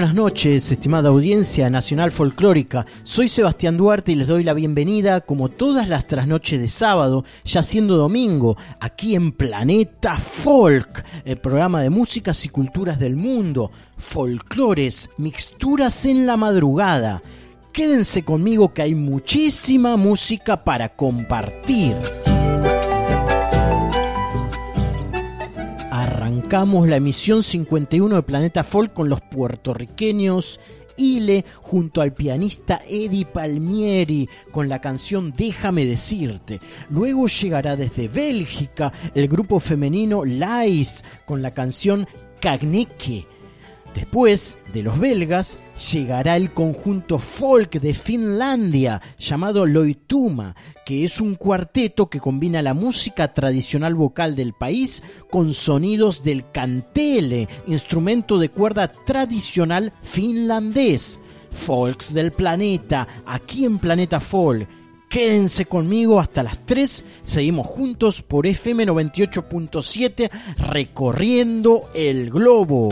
Buenas noches, estimada audiencia nacional folclórica. Soy Sebastián Duarte y les doy la bienvenida, como todas las trasnoches de sábado, ya siendo domingo, aquí en Planeta Folk, el programa de músicas y culturas del mundo, folclores, mixturas en la madrugada. Quédense conmigo que hay muchísima música para compartir. Arrancamos la emisión 51 de Planeta Folk con los puertorriqueños Ile junto al pianista Eddie Palmieri con la canción Déjame decirte. Luego llegará desde Bélgica el grupo femenino Lais con la canción Cagneke. Después de los belgas llegará el conjunto folk de Finlandia llamado Loituma, que es un cuarteto que combina la música tradicional vocal del país con sonidos del kantele, instrumento de cuerda tradicional finlandés. Folks del planeta, aquí en Planeta Folk. Quédense conmigo hasta las 3. Seguimos juntos por FM 98.7 recorriendo el globo.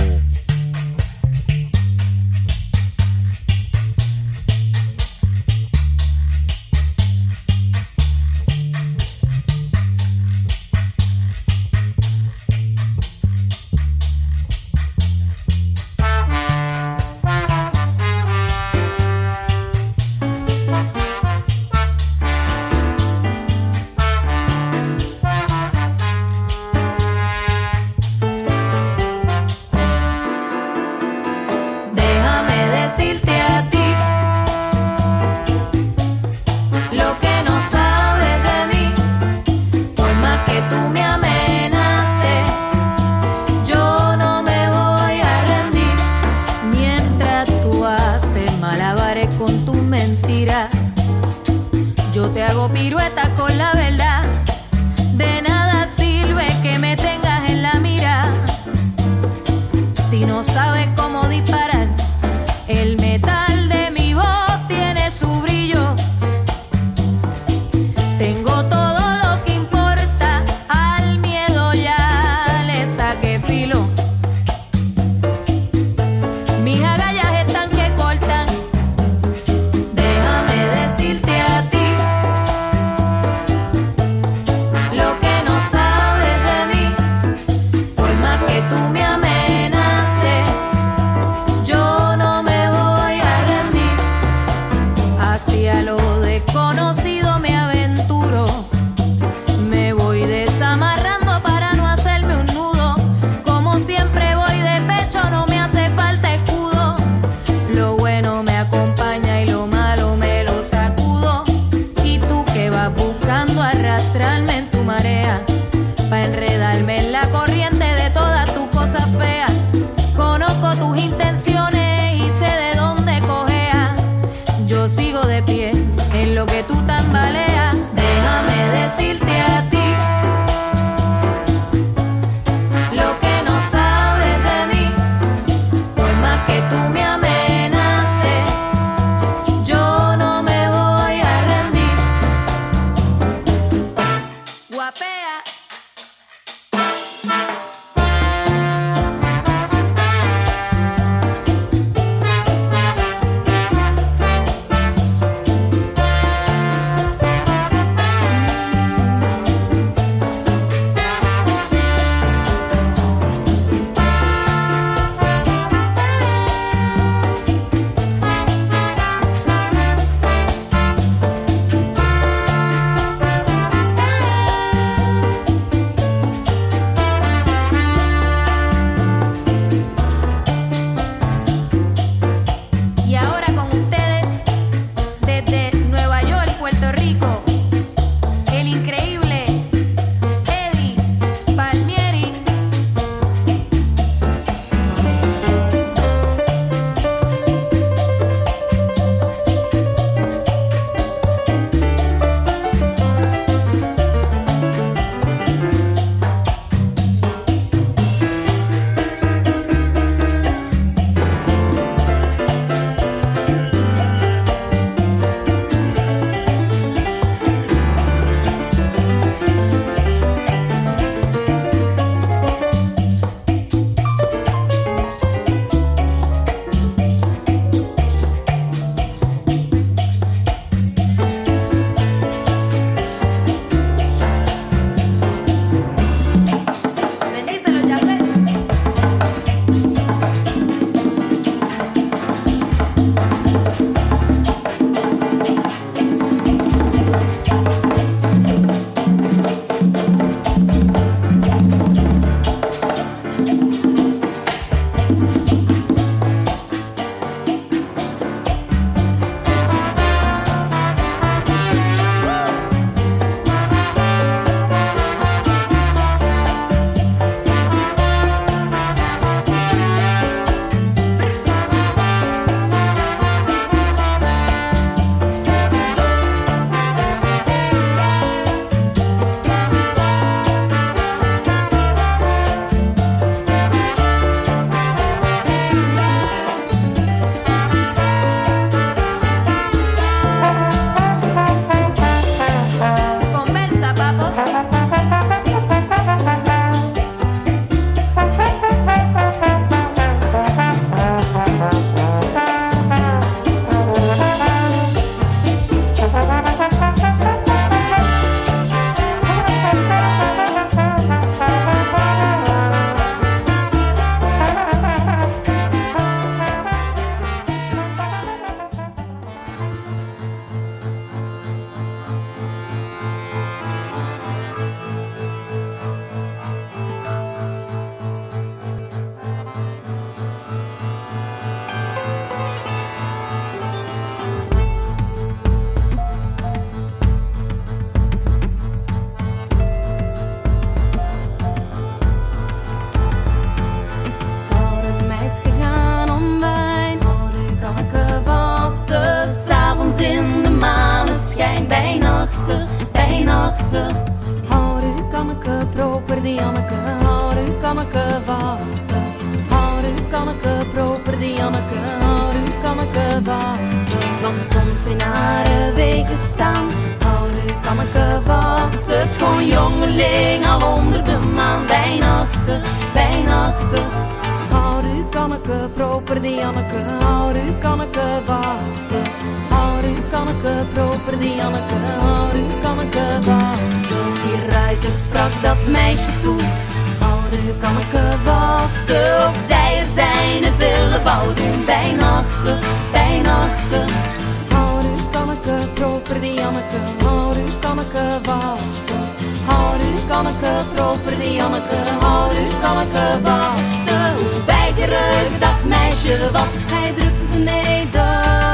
Hou u kanneke proper die Anneke, hou u kanneke vast. Hou u kanneke proper die Anneke, hou u kanneke vast. Want vond in haar wegen staan, hou u kanneke vast. Het schoon jongeling al onder de maan bij nachten, bij nachten. Hou u kanneke proper die Anneke, hou u kanneke vast. U kanneke proper die Anneke, hou u kanneke vast. Die ruiter sprak dat meisje toe, hou u kanneke vast. Of zij er zijn het willen bouw doen bij nachten, bij nachten. Hou u kanneke proper die Anneke, hou u kanneke vast. Hou u kanneke proper die Anneke, hou u kanneke vast. Hoe weigerig dat meisje was, hij drukte ze neder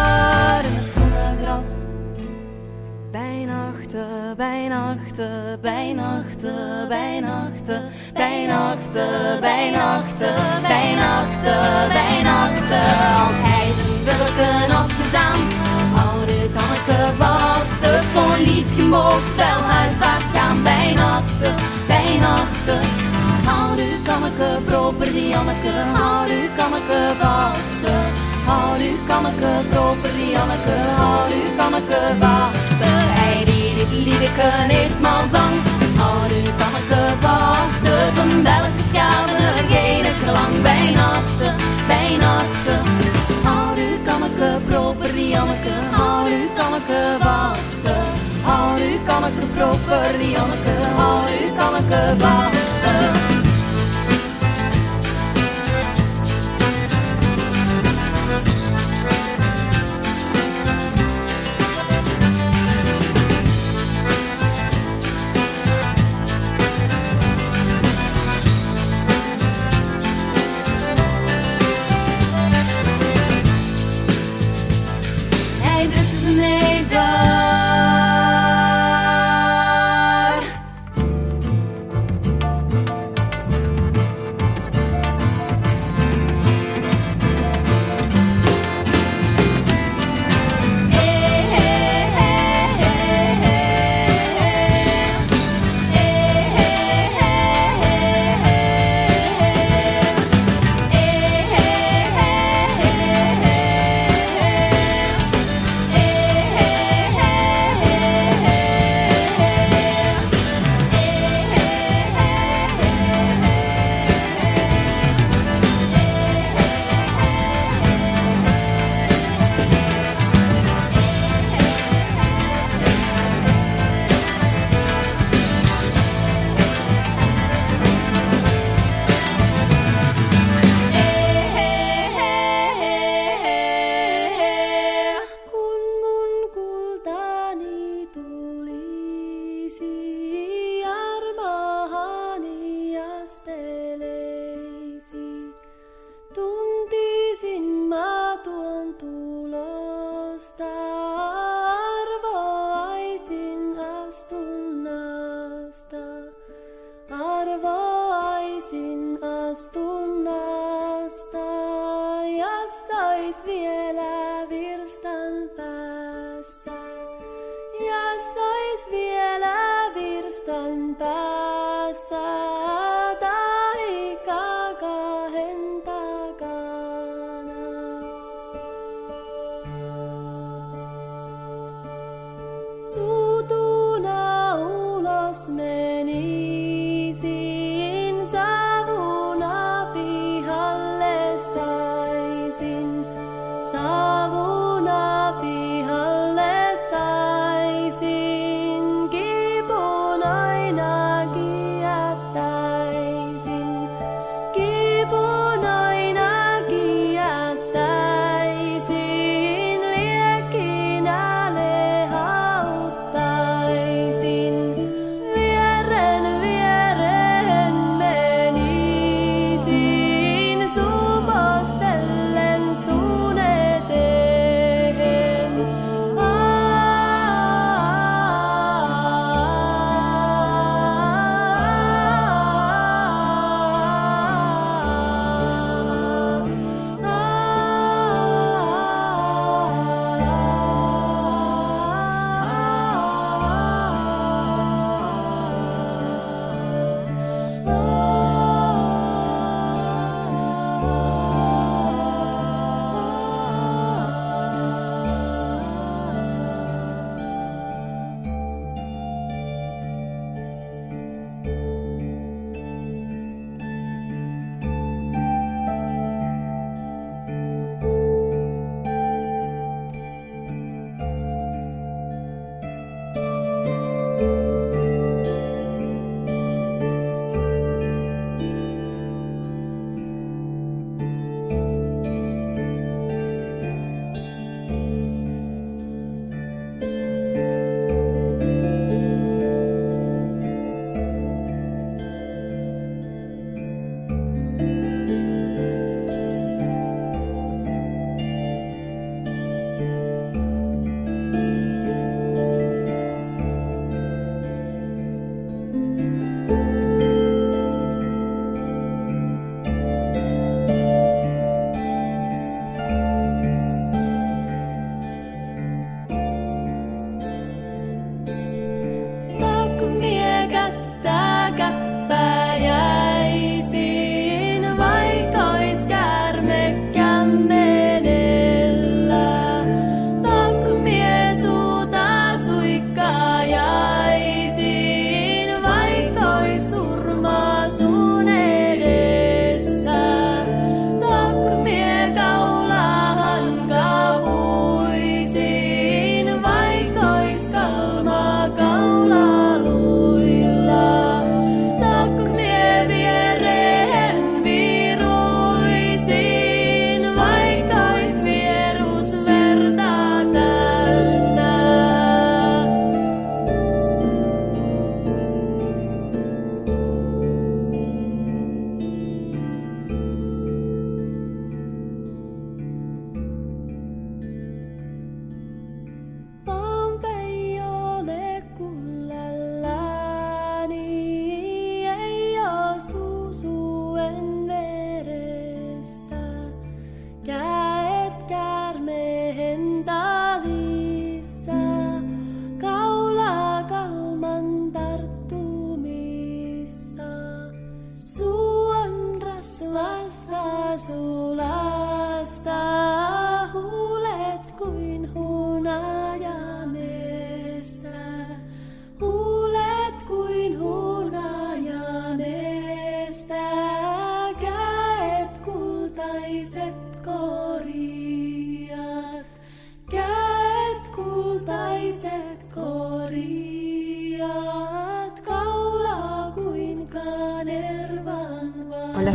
nachten, bij nachten, bij nachten, bij nachten, bij. Als hij zijn wilken had gedaan, hou de kanneke vast. Het schoon lief wel huiswaarts gaan. Bij nachten, bij nachten. Hou de kanneke proper die Anneke, hou de kanneke vast. Hou u kanneke proper die Anneke, hou u kanneke vast. Hij die dit liedeke eerst maar zang, hou u kanneke vast. Van welke schaven er geen klank bij nachten, bij nachten. Hou u kanneke proper die Anneke, hou u kanneke vast. Hou u kanneke proper die Anneke, hou u kanneke vast. arvaisin astu.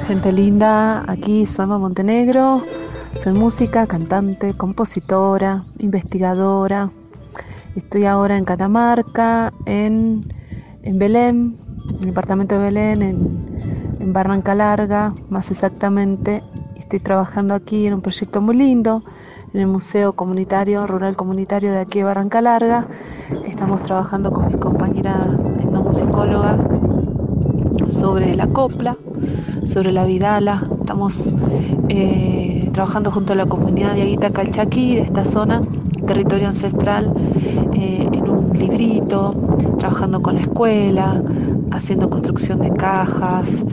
Gente linda, aquí Emma Montenegro, soy música, cantante, compositora, investigadora. Estoy ahora en Catamarca, en, en Belén, en el departamento de Belén, en, en Barranca Larga, más exactamente. Estoy trabajando aquí en un proyecto muy lindo, en el Museo Comunitario, Rural Comunitario de aquí de Barranca Larga. Estamos trabajando con mis compañeras etnomusicólogas sobre la copla, sobre la vidala. Estamos eh, trabajando junto a la comunidad de Aguita Calchaquí, de esta zona, territorio ancestral, eh, en un librito, trabajando con la escuela, haciendo construcción de cajas.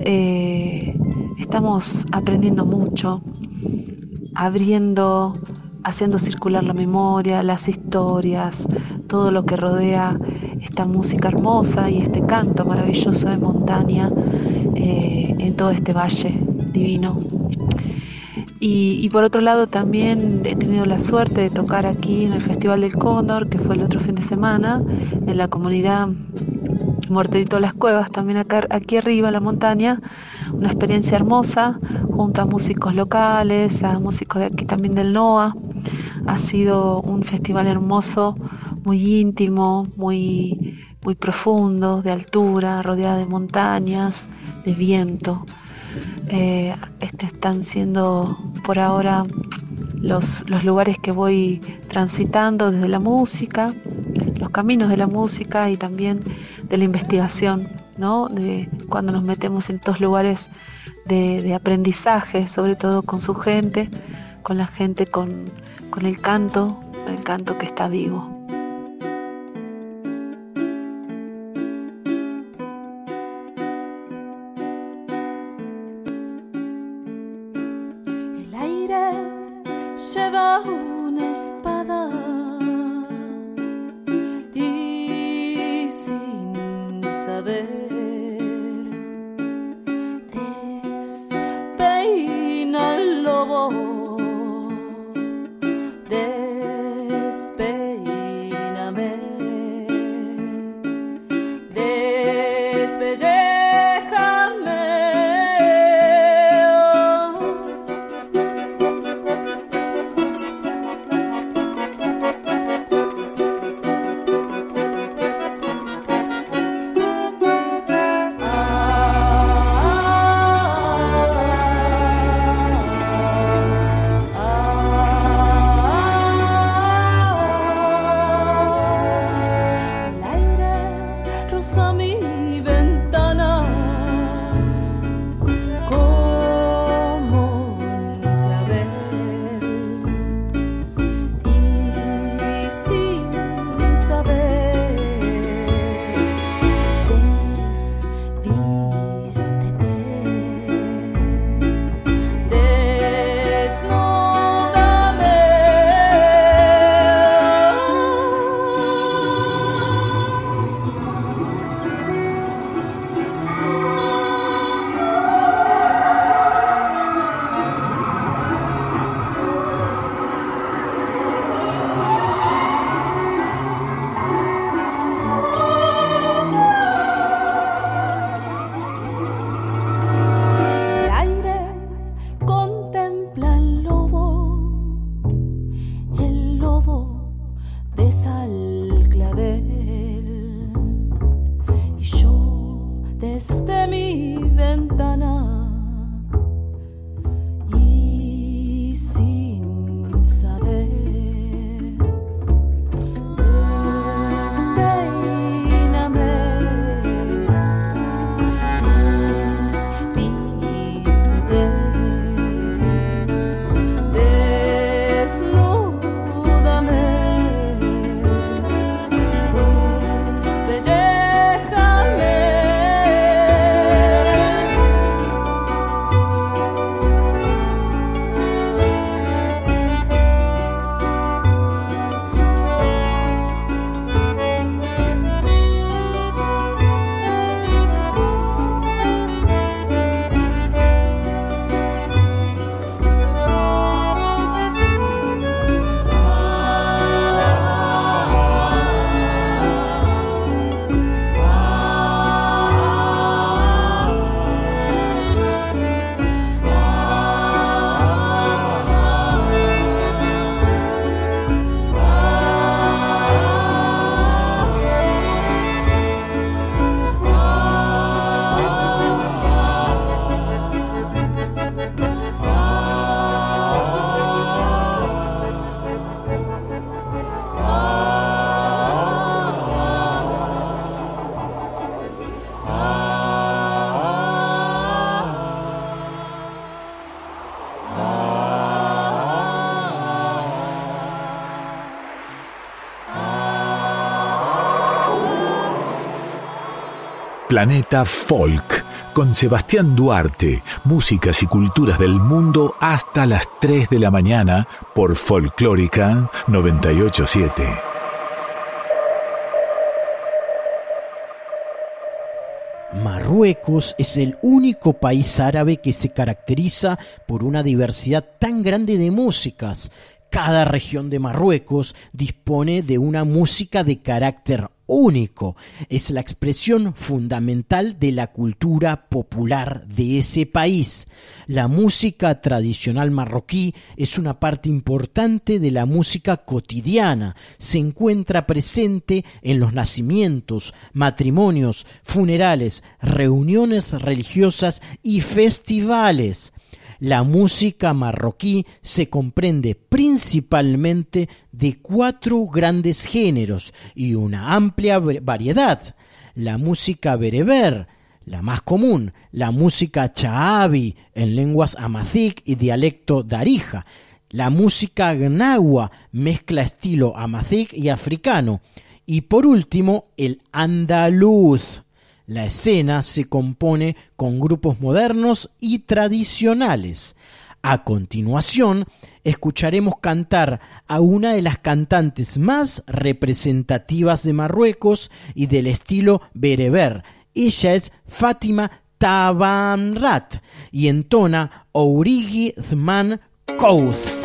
Eh, estamos aprendiendo mucho, abriendo, haciendo circular la memoria, las historias, todo lo que rodea esta música hermosa y este canto maravilloso de montaña eh, en todo este valle divino. Y, y, por otro lado también he tenido la suerte de tocar aquí en el Festival del Cóndor, que fue el otro fin de semana, en la comunidad Morterito las Cuevas, también acá, aquí arriba en la montaña, una experiencia hermosa, junto a músicos locales, a músicos de aquí también del NOA. Ha sido un festival hermoso, muy íntimo, muy, muy profundo, de altura, rodeada de montañas, de viento. Eh, este están siendo por ahora los, los lugares que voy transitando desde la música, los caminos de la música y también de la investigación, ¿no? De cuando nos metemos en estos lugares de, de aprendizaje, sobre todo con su gente, con la gente, con, con el canto, el canto que está vivo. Planeta Folk con Sebastián Duarte, músicas y culturas del mundo hasta las 3 de la mañana por Folclórica 987. Marruecos es el único país árabe que se caracteriza por una diversidad tan grande de músicas. Cada región de Marruecos dispone de una música de carácter único. Es la expresión fundamental de la cultura popular de ese país. La música tradicional marroquí es una parte importante de la música cotidiana. Se encuentra presente en los nacimientos, matrimonios, funerales, reuniones religiosas y festivales. La música marroquí se comprende principalmente de cuatro grandes géneros y una amplia variedad. La música bereber, la más común, la música chaabi en lenguas amazic y dialecto darija, la música gnawa, mezcla estilo amazic y africano, y por último el andaluz. La escena se compone con grupos modernos y tradicionales. A continuación, escucharemos cantar a una de las cantantes más representativas de Marruecos y del estilo bereber. Ella es Fátima Tabanrat y entona Ourigi Zman Kouth.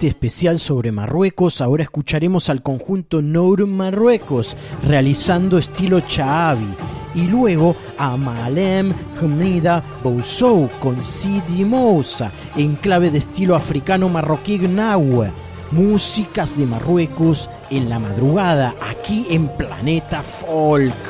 Este especial sobre Marruecos, ahora escucharemos al conjunto Nour Marruecos realizando estilo Chaabi y luego a Malem Hamida Bousou con Sidi Moussa en clave de estilo africano marroquí Gnawa. Músicas de Marruecos en la madrugada aquí en Planeta Folk.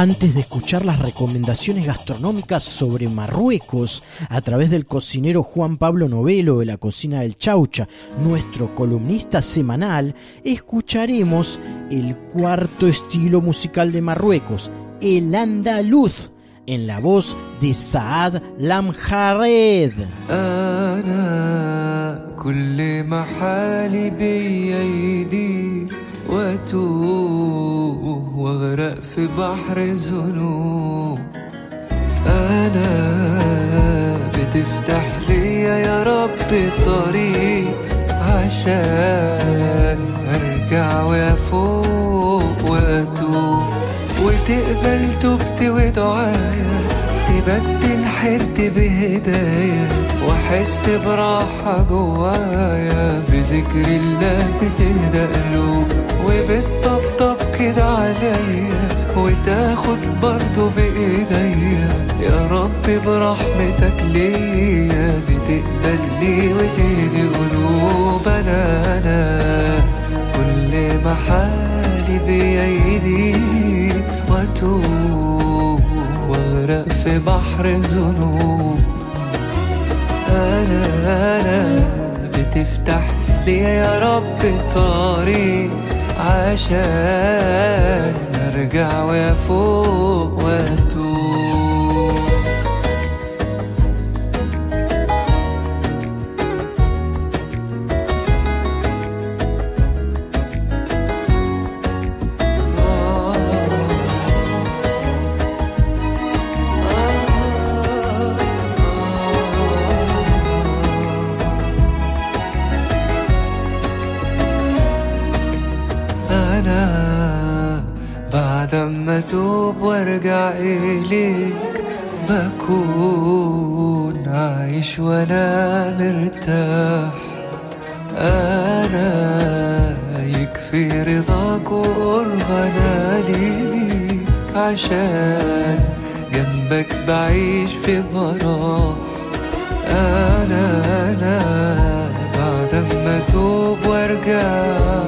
Antes de escuchar las recomendaciones gastronómicas sobre Marruecos a través del cocinero Juan Pablo Novelo de la cocina del Chaucha, nuestro columnista semanal, escucharemos el cuarto estilo musical de Marruecos, el andaluz, en la voz de Saad Lamjared. في بحر ذنوب أنا بتفتح ليا يا رب طريق عشان أرجع وأفوق وأتوب. وتقبل توبتي ودعايا تبدل حيرتي بهدايا وأحس براحة جوايا بذكر الله بتهدى قلوب وبتطبطب كده عليا وتاخد برضه بايديا يا رب برحمتك ليا بتقبلني وتهدي قلوب أنا. أنا كل ما حالي بأيدي وأتوب وأغرق في بحر ذنوب أنا أنا بتفتح ليا يا رب طريق. عشان ارجع وافوق واتوب مرتاح. أنا يكفي رضاك وقربنا ليك عشان جنبك بعيش في براح. أنا أنا بعد ما توب وأرجع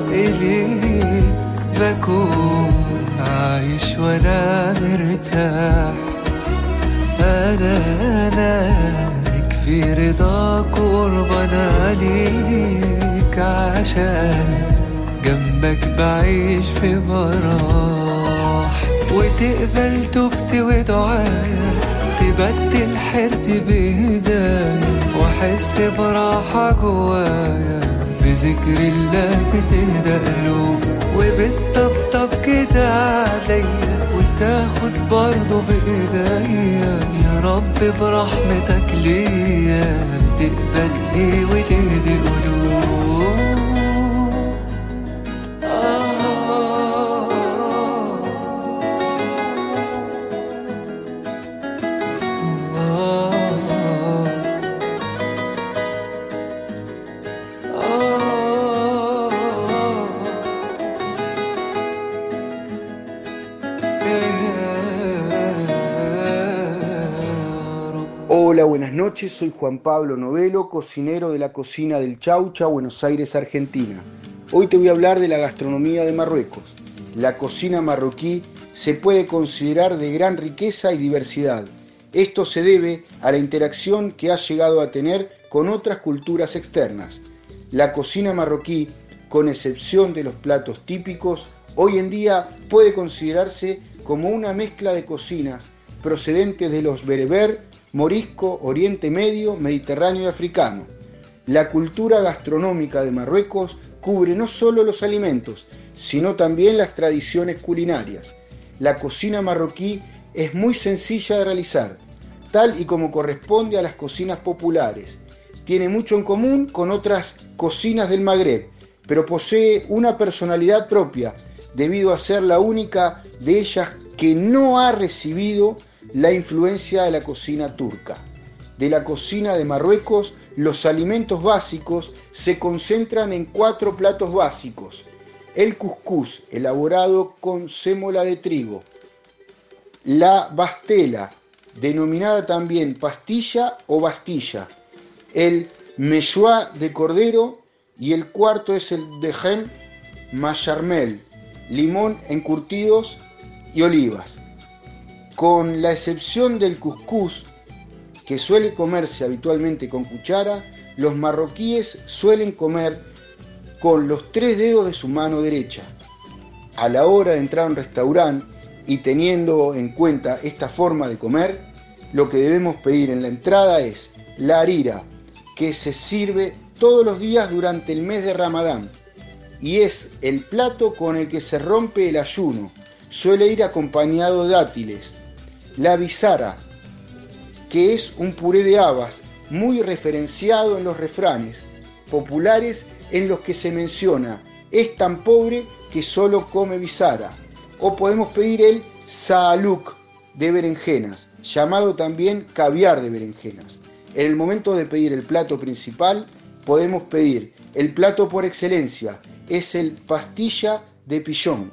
إليك بكون عايش وأنا مرتاح. أنا أنا يكفي رضاك وقربنا ليك عشان جنبك بعيش في براح. وتقبل توبتي ودعايا تبدل حيرتي بهدايا واحس براحة جوايا. بذكر الله بتهدى قلوب وبتطبطب كده عليا وتاخد برضه بايديا يا رب برحمتك ليا تقبل إيه وتهدي. Soy Juan Pablo Novelo, cocinero de la cocina del Chaucha, Buenos Aires, Argentina. Hoy te voy a hablar de la gastronomía de Marruecos. La cocina marroquí se puede considerar de gran riqueza y diversidad. Esto se debe a la interacción que ha llegado a tener con otras culturas externas. La cocina marroquí, con excepción de los platos típicos, hoy en día puede considerarse como una mezcla de cocinas procedentes de los bereber, morisco, Oriente Medio, Mediterráneo y africano. La cultura gastronómica de Marruecos cubre no solo los alimentos, sino también las tradiciones culinarias. La cocina marroquí es muy sencilla de realizar, tal y como corresponde a las cocinas populares. Tiene mucho en común con otras cocinas del Magreb, pero posee una personalidad propia, debido a ser la única de ellas que no ha recibido la influencia de la cocina turca. De la cocina de Marruecos, los alimentos básicos se concentran en cuatro platos básicos. El couscous, elaborado con sémola de trigo. La bastela, denominada también pastilla o bastilla. El mechoua de cordero y el cuarto es el de gen macharmel, limón encurtidos y olivas. Con la excepción del couscous, que suele comerse habitualmente con cuchara, los marroquíes suelen comer con los tres dedos de su mano derecha. A la hora de entrar a un restaurante y teniendo en cuenta esta forma de comer, lo que debemos pedir en la entrada es la harira, que se sirve todos los días durante el mes de Ramadán y es el plato con el que se rompe el ayuno. Suele ir acompañado de dátiles. La bizara, que es un puré de habas muy referenciado en los refranes populares en los que se menciona es tan pobre que solo come bizara. O podemos pedir el saaluk de berenjenas, llamado también caviar de berenjenas. En el momento de pedir el plato principal, podemos pedir el plato por excelencia, es el pastilla de pillón.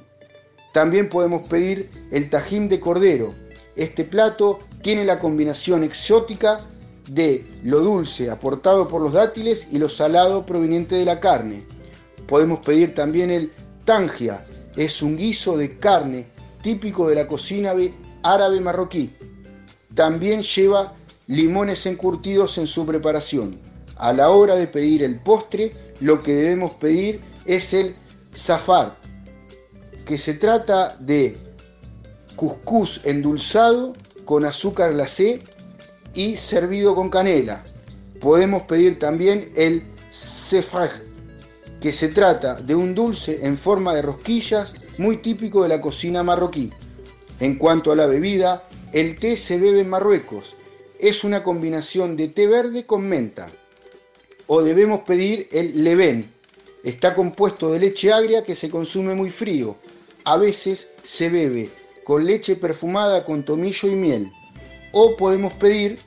También podemos pedir el tajín de cordero. Este plato tiene la combinación exótica de lo dulce aportado por los dátiles y lo salado proveniente de la carne. Podemos pedir también el tangia, es un guiso de carne típico de la cocina árabe marroquí. También lleva limones encurtidos en su preparación. A la hora de pedir el postre, lo que debemos pedir es el zafar, que se trata de cuscús endulzado con azúcar glacé y servido con canela. Podemos pedir también el sefaj, que se trata de un dulce en forma de rosquillas muy típico de la cocina marroquí. En cuanto a la bebida, el té se bebe en Marruecos. Es una combinación de té verde con menta. O debemos pedir el leven. Está compuesto de leche agria que se consume muy frío. A veces se bebe con leche perfumada con tomillo y miel. O podemos pedir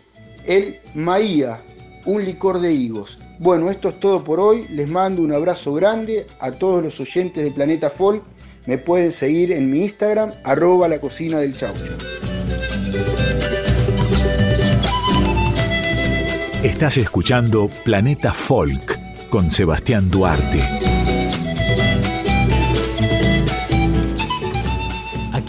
el Maía, un licor de higos. Bueno, esto es todo por hoy. Les mando un abrazo grande a todos los oyentes de Planeta Folk. Me pueden seguir en mi Instagram, arroba la cocina del chaucho. Estás escuchando Planeta Folk con Sebastián Duarte.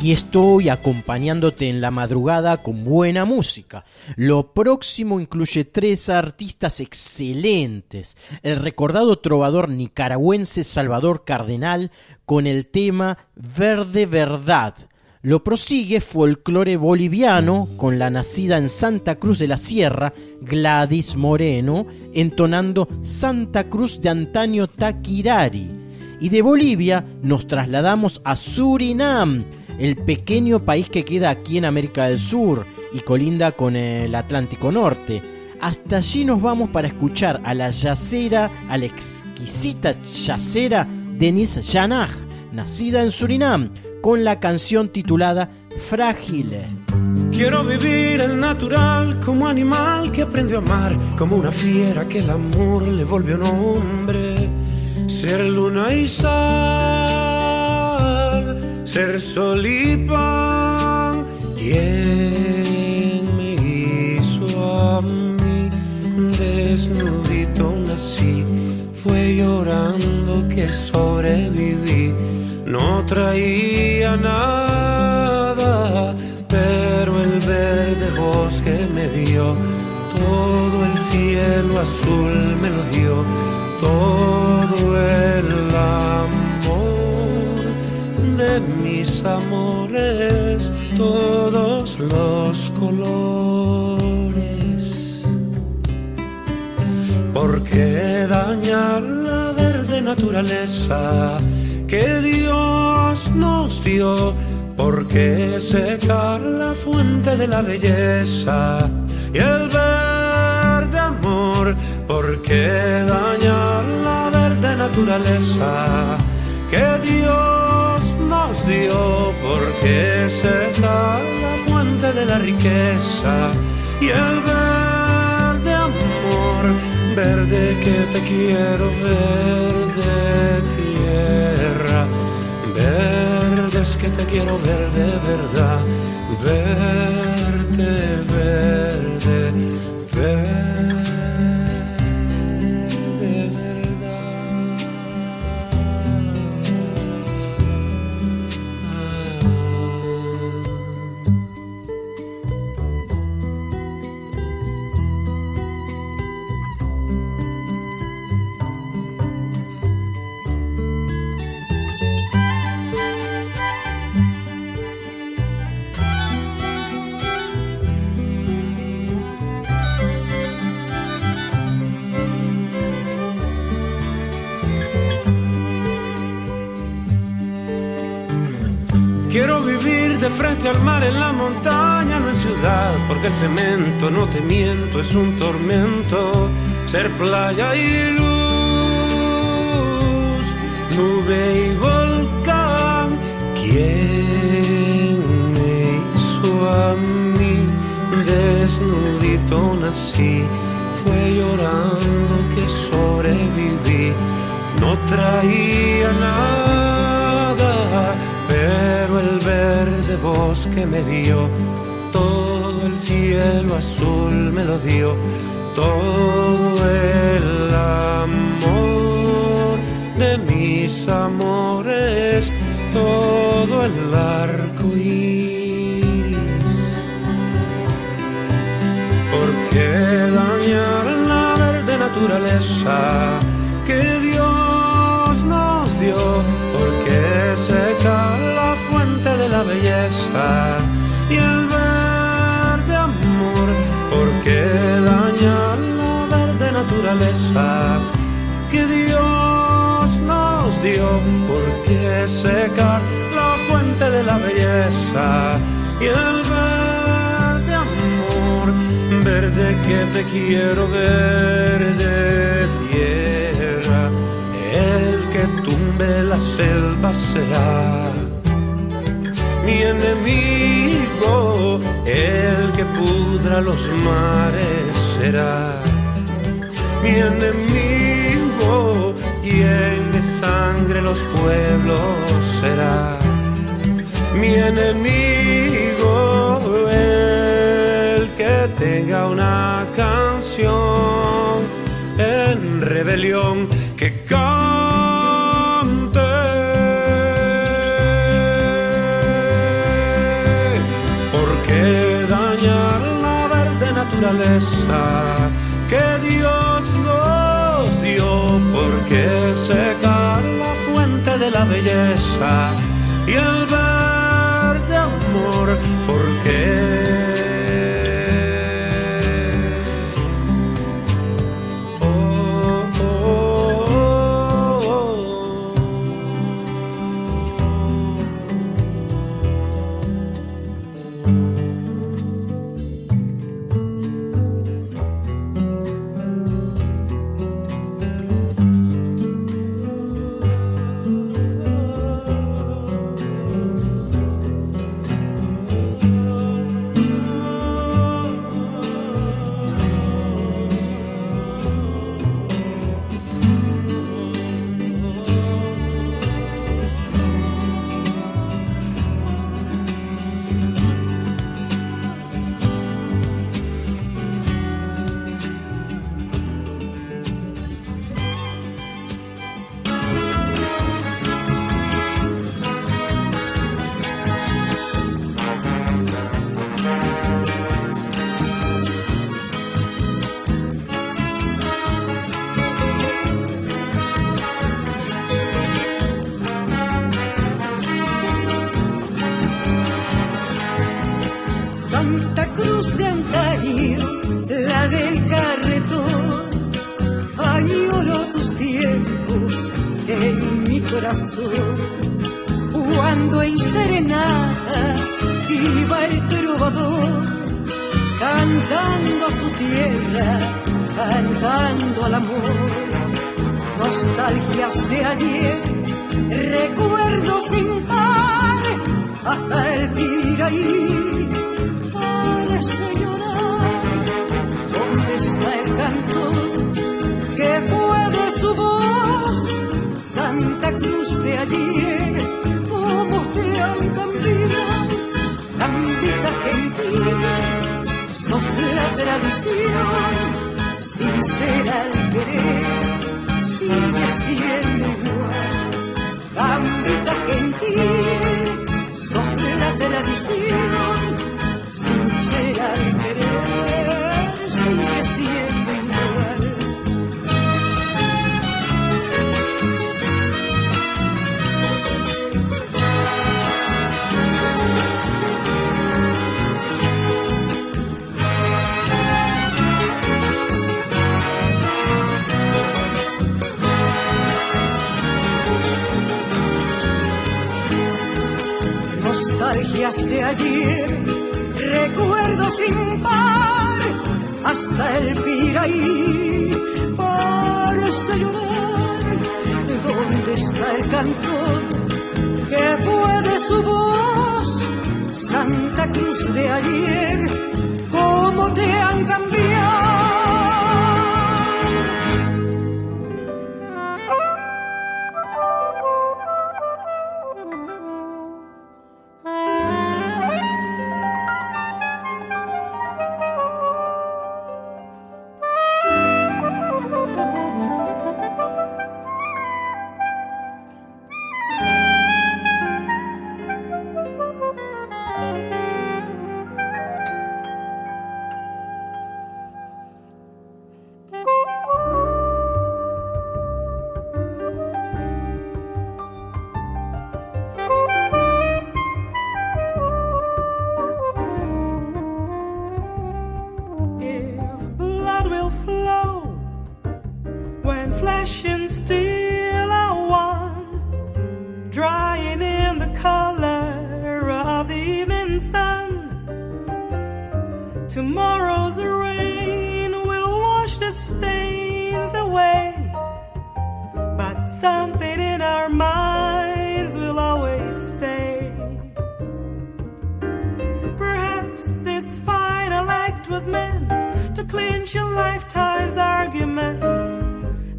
Aquí estoy acompañándote en la madrugada con buena música. Lo próximo incluye tres artistas excelentes. El recordado trovador nicaragüense Salvador Cardenal con el tema Verde Verdad. Lo prosigue folclore boliviano con la nacida en Santa Cruz de la Sierra, Gladys Moreno, entonando Santa Cruz de antaño Taquirari. Y de Bolivia nos trasladamos a Surinam, el pequeño país que queda aquí en América del Sur y colinda con el Atlántico Norte. Hasta allí nos vamos para escuchar a la yacera, a la exquisita yacera Denise Janaj, nacida en Surinam, con la canción titulada Frágil. Quiero vivir el natural como animal que aprendió a amar, como una fiera que el amor le volvió nombre. Ser luna y sal, ser sol y pan. ¿Quién me hizo a mí? Desnudito nací, fue llorando que sobreviví. No traía nada, pero el verde bosque me dio. Todo el cielo azul me lo dio, todo el amor de mis amores, todos los colores. ¿Por qué dañar la verde naturaleza que Dios nos dio? ¿Por qué secar la fuente de la belleza y el verde amor? ¿Por qué dañar la verde naturaleza que Dios dio? ¿Por qué secar la fuente de la riqueza y el verde amor? Verde que te quiero ver de tierra, verdes que te quiero ver de verdad, verte verde, verde frente al en la montaña, no en ciudad, porque el cemento, no te miento, es un tormento. Ser playa y luz, nube y volcán. ¿Quién me hizo a mí? Desnudito nací, fue llorando que sobreviví. No traía nada, pero el verde bosque me dio, todo el cielo azul me lo dio, todo el amor de mis amores, todo el arco iris. ¿Por qué dañar la verde naturaleza que Dios nos dio? ¿Por qué de belleza y el verde amor? ¿Por qué dañar la verde naturaleza que Dios nos dio? ¿Por qué secar la fuente de la belleza y el verde amor? Verde que te quiero ver de tierra, el que tumbe la selva será mi enemigo, el que pudra los mares será. Mi enemigo, quien de sangre los pueblos será. Mi enemigo, el que tenga una canción en rebelión que Dios nos dio, porque secar la fuente de la belleza y el verde amor Something in our minds will always stay. Perhaps this final act was meant to clinch a lifetime's argument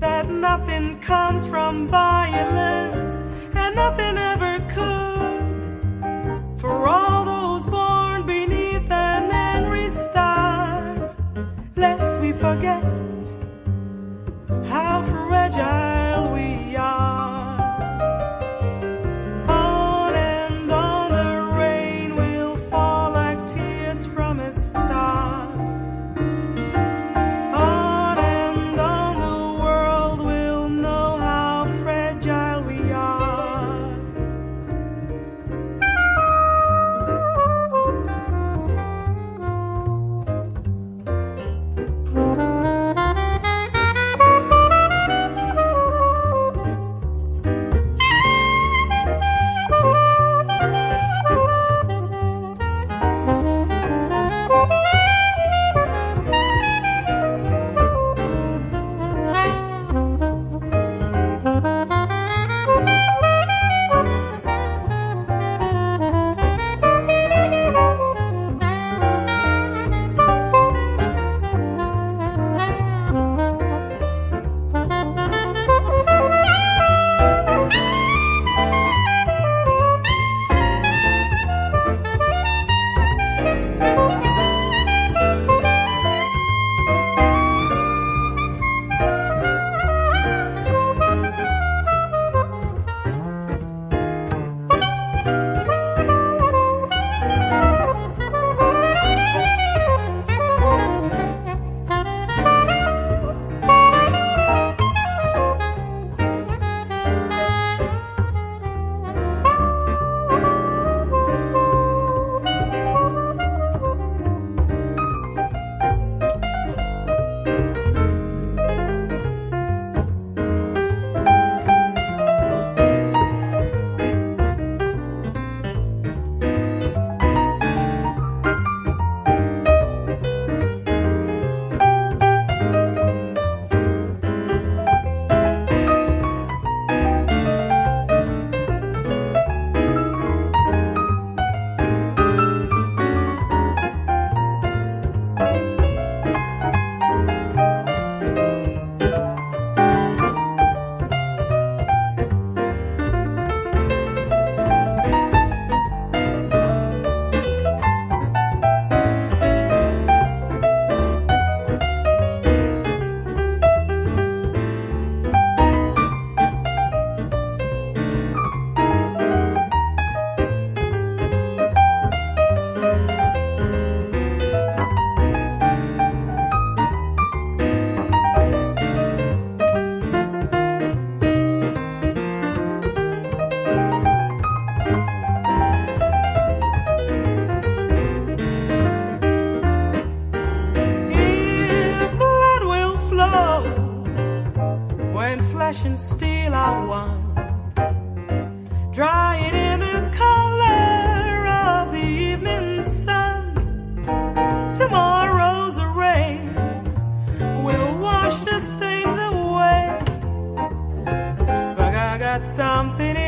that nothing comes from violence and nothing ever could. For all those born beneath an angry star, lest we forget how fragile. something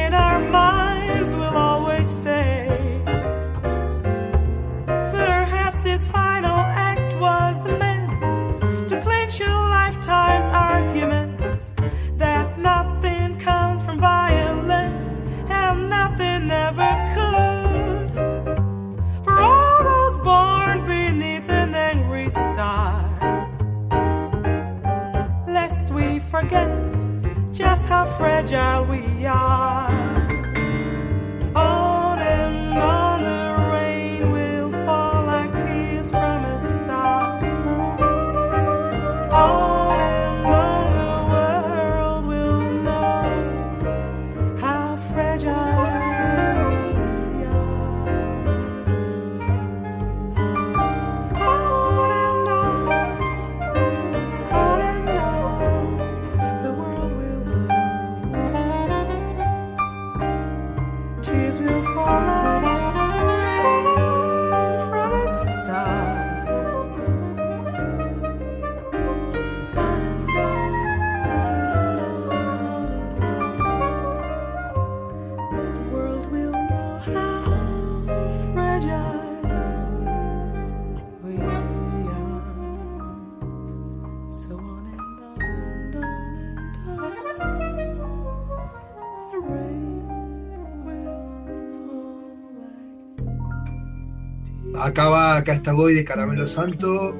Goy de Caramelo Santo,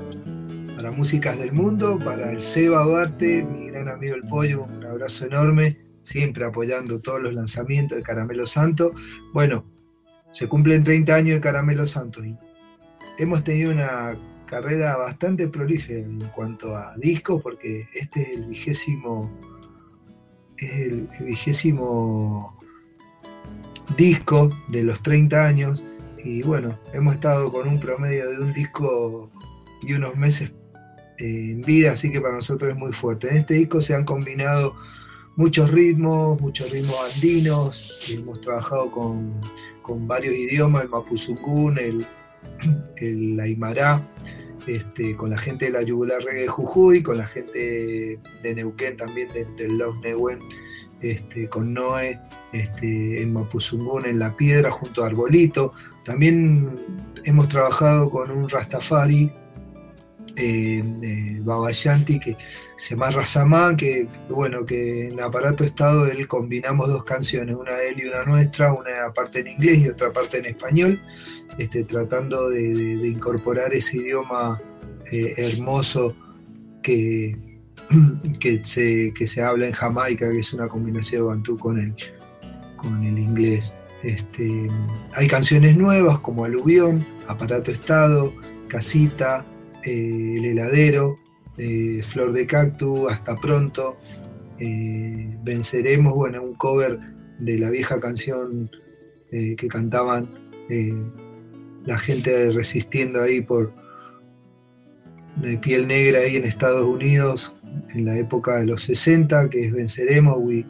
para Músicas del Mundo, para el Seba Duarte, mi gran amigo El Pollo, un abrazo enorme, siempre apoyando todos los lanzamientos de Caramelo Santo. Bueno, se cumplen 30 años de Caramelo Santo y hemos tenido una carrera bastante prolífera en cuanto a discos, porque este es el vigésimo, es el, el vigésimo disco de los 30 años y bueno, hemos estado con un promedio de un disco y unos meses eh, en vida, así que para nosotros es muy fuerte. En este disco se han combinado muchos ritmos, muchos ritmos andinos, hemos trabajado con, con varios idiomas, el mapuzungún, el, el aymara, este, con la gente de la Yugular Reggae Jujuy, con la gente de Neuquén también, del de Los Nehuen, este, con Noé, este, en Mapuzungún, en La Piedra, junto a Arbolito. También hemos trabajado con un Rastafari, eh, eh, Babayanti, que se llama Razamán, que bueno, que en Aparato Estado él combinamos dos canciones, una de él y una nuestra, una parte en inglés y otra parte en español, este, tratando de incorporar ese idioma eh, hermoso que, que, se, que se habla en Jamaica, que es una combinación de Bantú con el, con el inglés. Este, hay canciones nuevas como Aluvión, Aparato Estado, Casita, eh, El Heladero, eh, Flor de Cactus, Hasta Pronto, eh, Venceremos, bueno, un cover de la vieja canción que cantaban la gente resistiendo ahí por de piel negra ahí en Estados Unidos en la época de los 60, que es Venceremos, We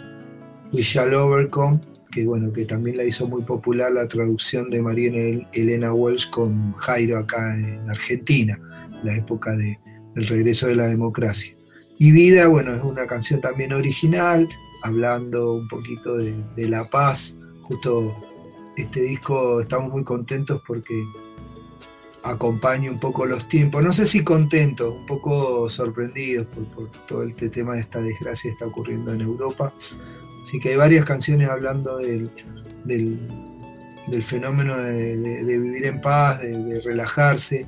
Shall Overcome, que bueno, que también la hizo muy popular la traducción de María El- Elena Walsh con Jairo acá en Argentina, la época de- del regreso de la democracia. Y Vida, bueno, es una canción también original, hablando un poquito de, la paz. Justo este disco estamos muy contentos porque acompaña un poco los tiempos. No sé si contentos, un poco sorprendidos por, por todo este tema de esta desgracia que está ocurriendo en Europa. Así que hay varias canciones hablando del, del, fenómeno de, vivir en paz, de, de relajarse.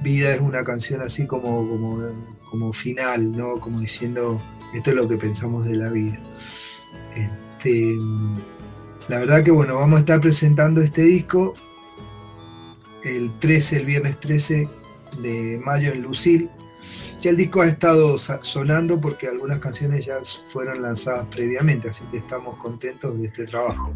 Vida es una canción así como, como, como final, ¿no? Como diciendo, esto es lo que pensamos de la vida. Este, la verdad que bueno, vamos a estar presentando este disco el 13, el viernes 13 de mayo en Lucil. Ya el disco ha estado sonando porque algunas canciones ya fueron lanzadas previamente, así que estamos contentos de este trabajo.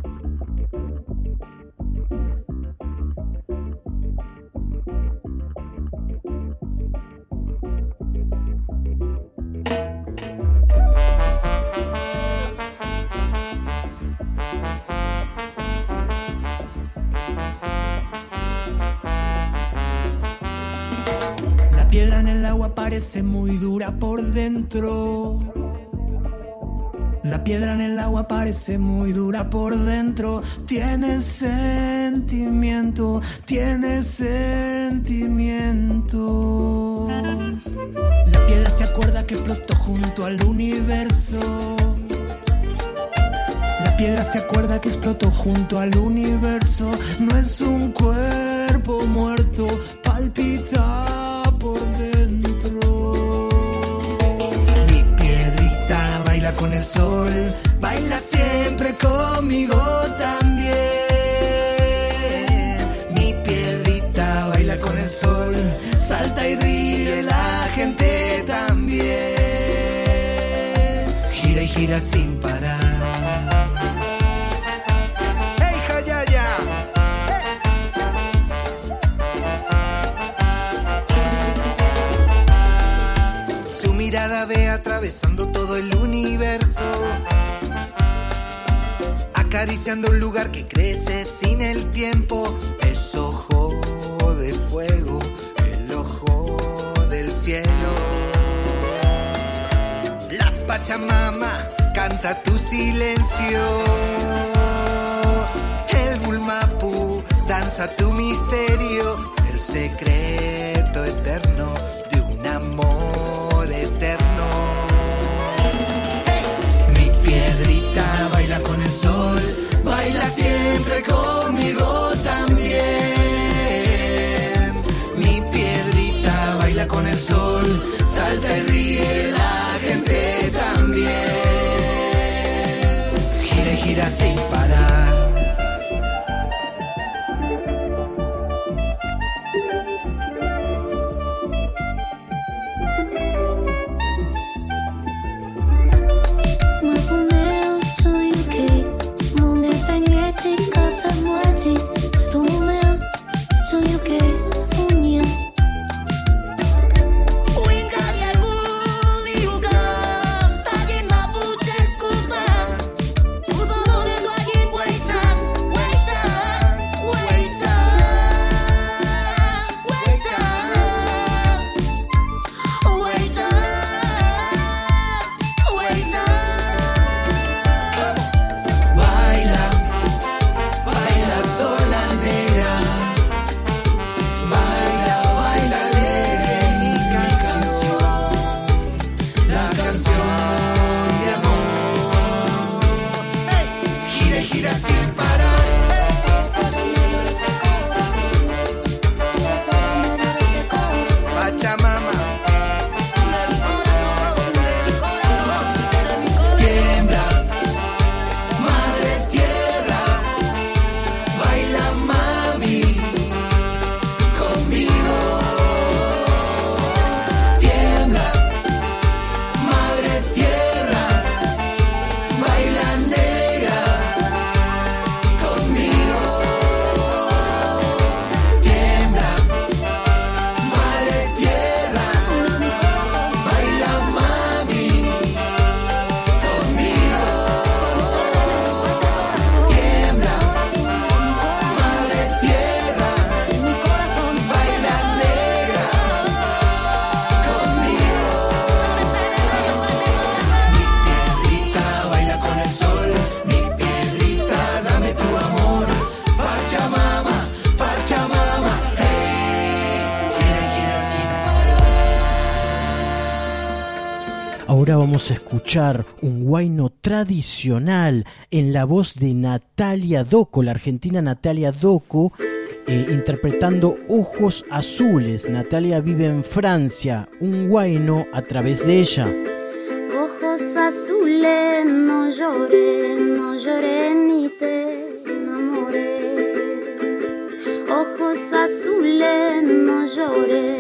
Parece muy dura por dentro. La piedra en el agua parece muy dura por dentro. Tiene sentimiento, tiene sentimientos. La piedra se acuerda que explotó junto al universo. La piedra se acuerda que explotó junto al universo. No es un cuerpo muerto, palpita sol, baila siempre conmigo también. Mi piedrita baila con el sol, salta y ríe la gente también. Gira y gira sin parar. Mirada ve atravesando todo el acariciando un lugar que crece sin el tiempo. Es ojo de fuego, el ojo del cielo. La Pachamama canta tu silencio. El Gulmapu danza tu misterio, el secreto eterno siempre conmigo Vamos a escuchar un guayno tradicional en la voz de Natalia Doco, la argentina Natalia Doco, eh, interpretando Ojos Azules. Natalia vive en Francia, un guayno a través de ella. Ojos azules, no llores, no llores ni te enamores. Ojos azules, no llores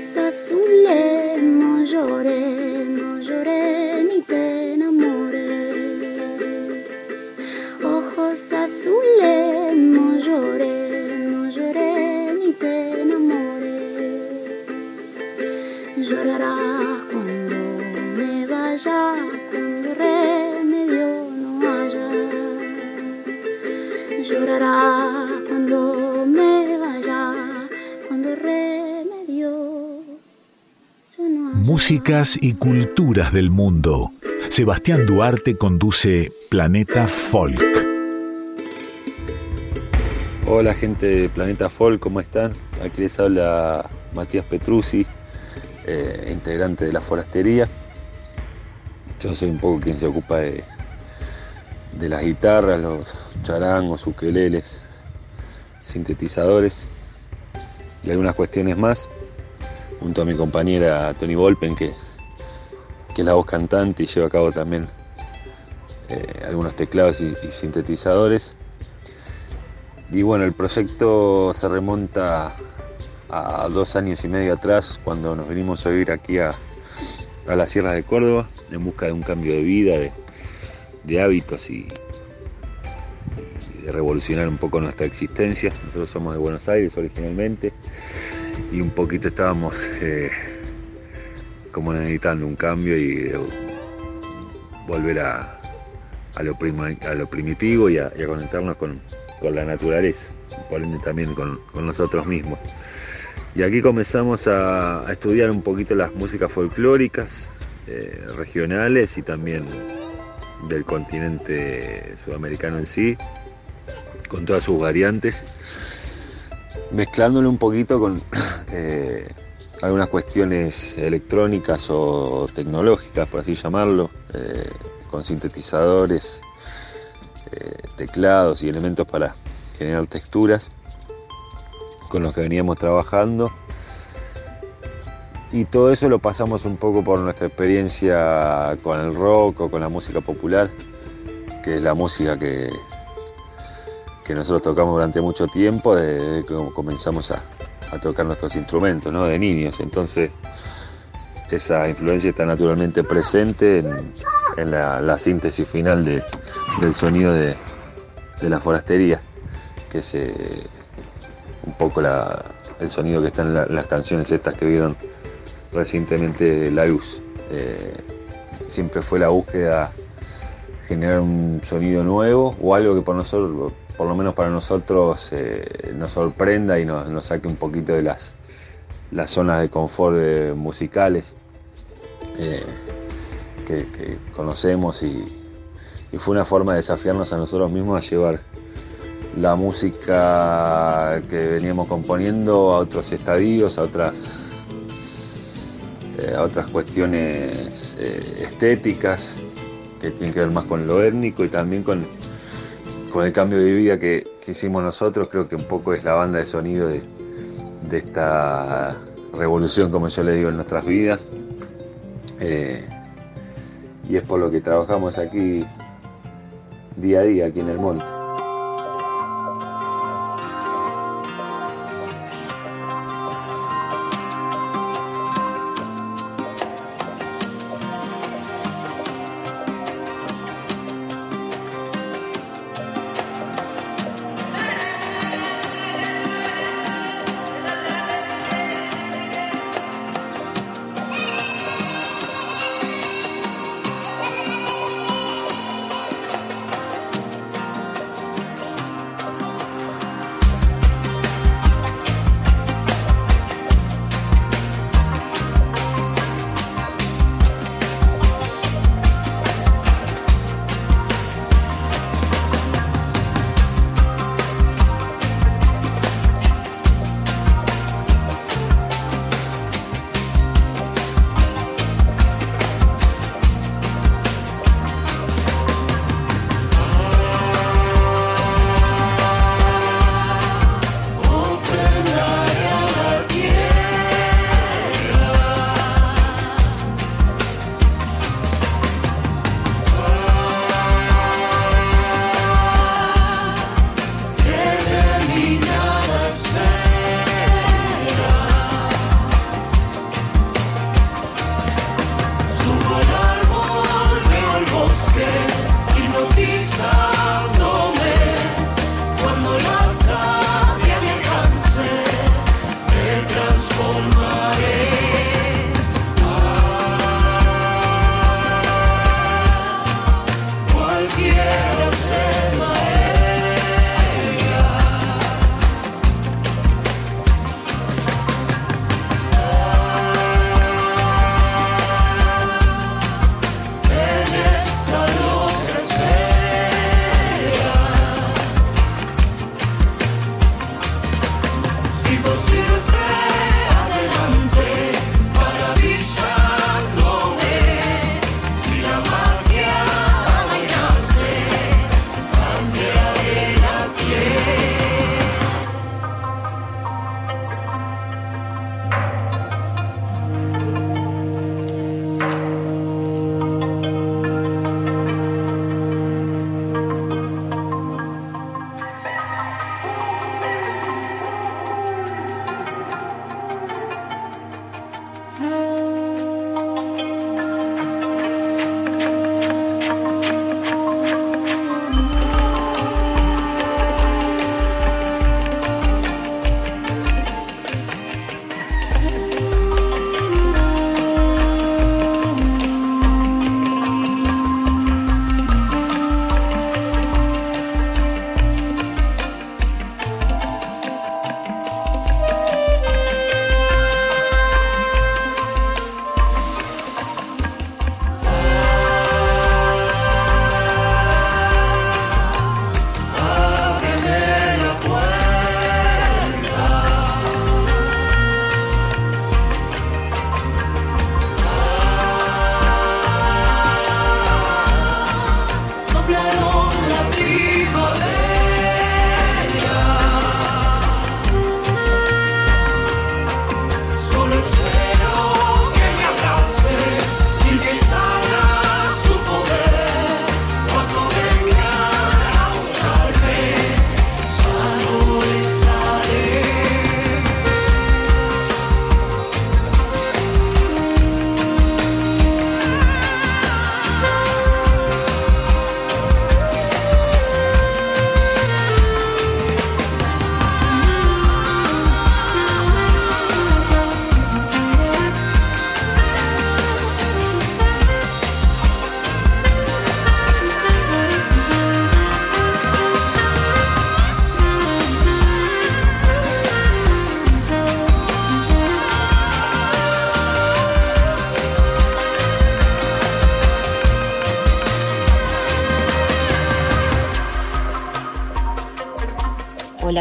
azulé, no lloré. músicas y culturas del mundo. Sebastián Duarte conduce Planeta Folk. Hola gente de Planeta Folk, ¿cómo están? Aquí les habla Matías Petrucci, eh, integrante de la forastería. Yo soy un poco quien se ocupa de, de las guitarras, los charangos, ukeleles, sintetizadores y algunas cuestiones más junto a mi compañera Tony Volpen, que, que es la voz cantante y lleva a cabo también eh, algunos teclados y, sintetizadores. Y bueno, el proyecto se remonta a dos años y medio atrás, cuando nos venimos a vivir aquí a, a la Sierra de Córdoba, en busca de un cambio de vida, de, de hábitos y de revolucionar un poco nuestra existencia. Nosotros somos de Buenos Aires originalmente y un poquito estábamos eh, como necesitando un cambio y de volver a, a, lo, prima- a lo primitivo y a, conectarnos con, con la naturaleza, por ende también con, con nosotros mismos. Y aquí comenzamos a, a estudiar un poquito las músicas folclóricas, eh, regionales y también del continente sudamericano en sí, con todas sus variantes, mezclándolo un poquito con eh, algunas cuestiones electrónicas o tecnológicas, por así llamarlo, eh, con sintetizadores, eh, teclados y elementos para generar texturas con los que veníamos trabajando. Y todo eso lo pasamos un poco por nuestra experiencia con el rock o con la música popular, que es la música que, que nosotros tocamos durante mucho tiempo, desde que comenzamos a, a tocar nuestros instrumentos, ¿no? de niños. Entonces, esa influencia está naturalmente presente en, la, la síntesis final de- del sonido de, de la forastería, que es eh, un poco el sonido que está en la- las canciones estas que vieron recientemente La Luz. Eh, siempre fue la búsqueda generar un sonido nuevo o algo que por nosotros, por lo menos para nosotros, eh, nos sorprenda y nos, nos saque un poquito de las, las zonas de confort eh, musicales eh, que, conocemos y, fue una forma de desafiarnos a nosotros mismos a llevar la música que veníamos componiendo a otros estadios, a otras eh, a otras cuestiones estéticas que tienen que ver más con lo étnico y también con, con el cambio de vida que, hicimos nosotros. Creo que un poco es la banda de sonido de, de esta revolución, como yo le digo, en nuestras vidas. Eh, y es por lo que trabajamos aquí día a día, aquí en el monte.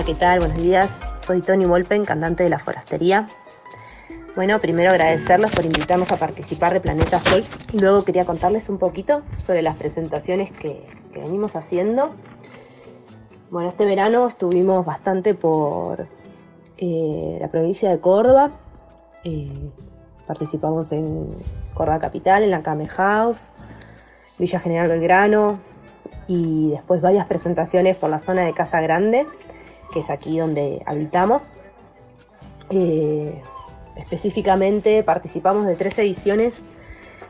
¿Qué tal? Buenos días. Soy Tony Volpen, cantante de La Forastería. Bueno, primero agradecerles por invitarnos a participar de Planeta Folk luego quería contarles un poquito sobre las presentaciones que, que venimos haciendo. Bueno, este verano estuvimos bastante por eh, la provincia de Córdoba. Eh, participamos en Córdoba Capital, en la Came House, Villa General Belgrano y después varias presentaciones por la zona de Casa Grande, que es aquí donde habitamos. Eh, específicamente participamos de tres ediciones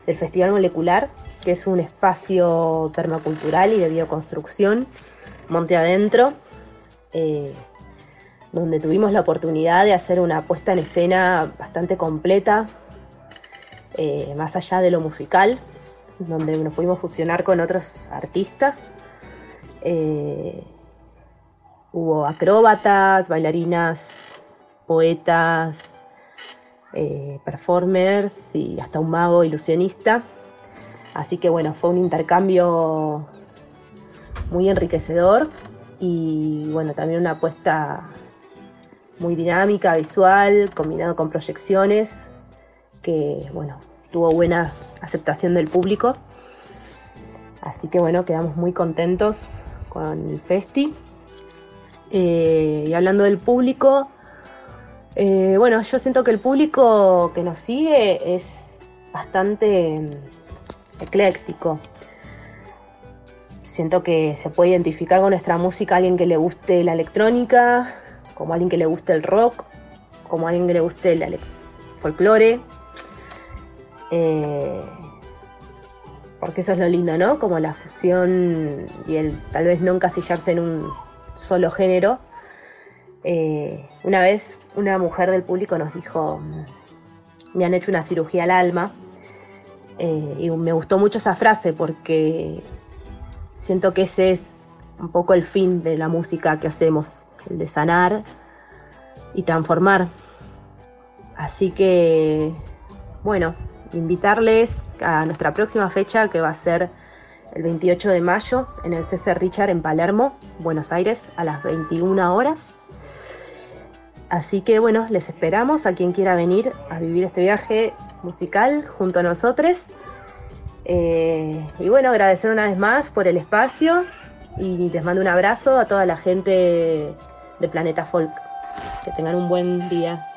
del Festival Molecular, que es un espacio permacultural y de bioconstrucción, monte adentro, eh, donde tuvimos la oportunidad de hacer una puesta en escena bastante completa, eh, más allá de lo musical, donde nos pudimos fusionar con otros artistas. Hubo acróbatas, bailarinas, poetas, eh, performers y hasta un mago ilusionista. Así que bueno, fue un intercambio muy enriquecedor y bueno, también una apuesta muy dinámica, visual, combinado con proyecciones, que bueno, tuvo buena aceptación del público. Así que bueno, quedamos muy contentos con el festi. Eh, y hablando del público, eh, bueno, yo siento que el público que nos sigue es bastante mm, ecléctico. Siento que se puede identificar con nuestra música alguien que le guste la electrónica, como alguien que le guste el rock, como alguien que le guste el folclore. Eh, porque eso es lo lindo, ¿no? Como la fusión y el tal vez no encasillarse en un solo género. Eh, una vez una mujer del público nos dijo, me han hecho una cirugía al alma. Eh, y me gustó mucho esa frase porque siento que ese es un poco el fin de la música que hacemos, el de sanar y transformar. Así que, bueno, invitarles a nuestra próxima fecha que va a ser el 28 de mayo en el César Richard en Palermo, Buenos Aires, a las 21 horas. Así que bueno, les esperamos a quien quiera venir a vivir este viaje musical junto a nosotros. Eh, y bueno, agradecer una vez más por el espacio y les mando un abrazo a toda la gente de Planeta Folk. Que tengan un buen día.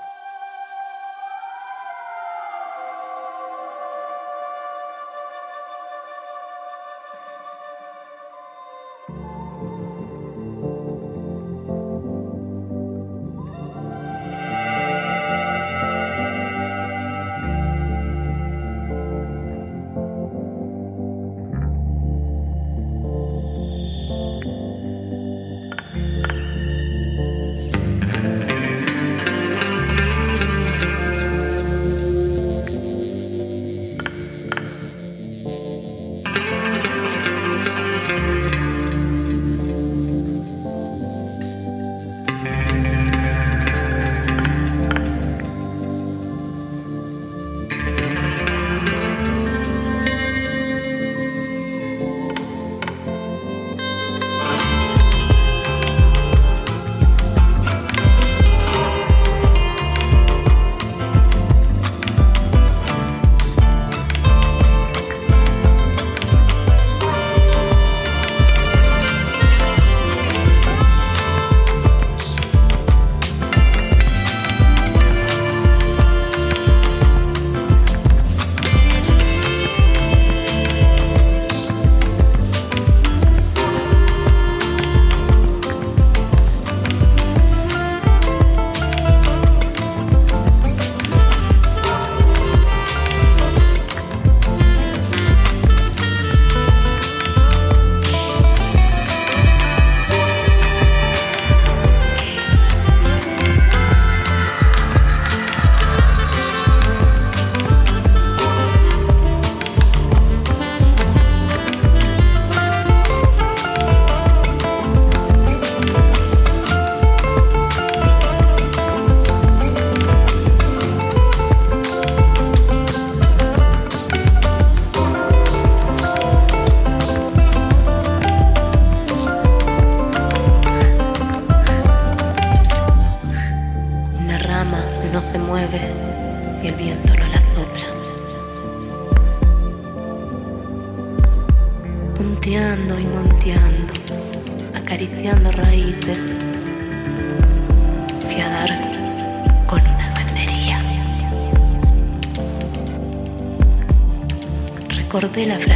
Recordé la fragilidad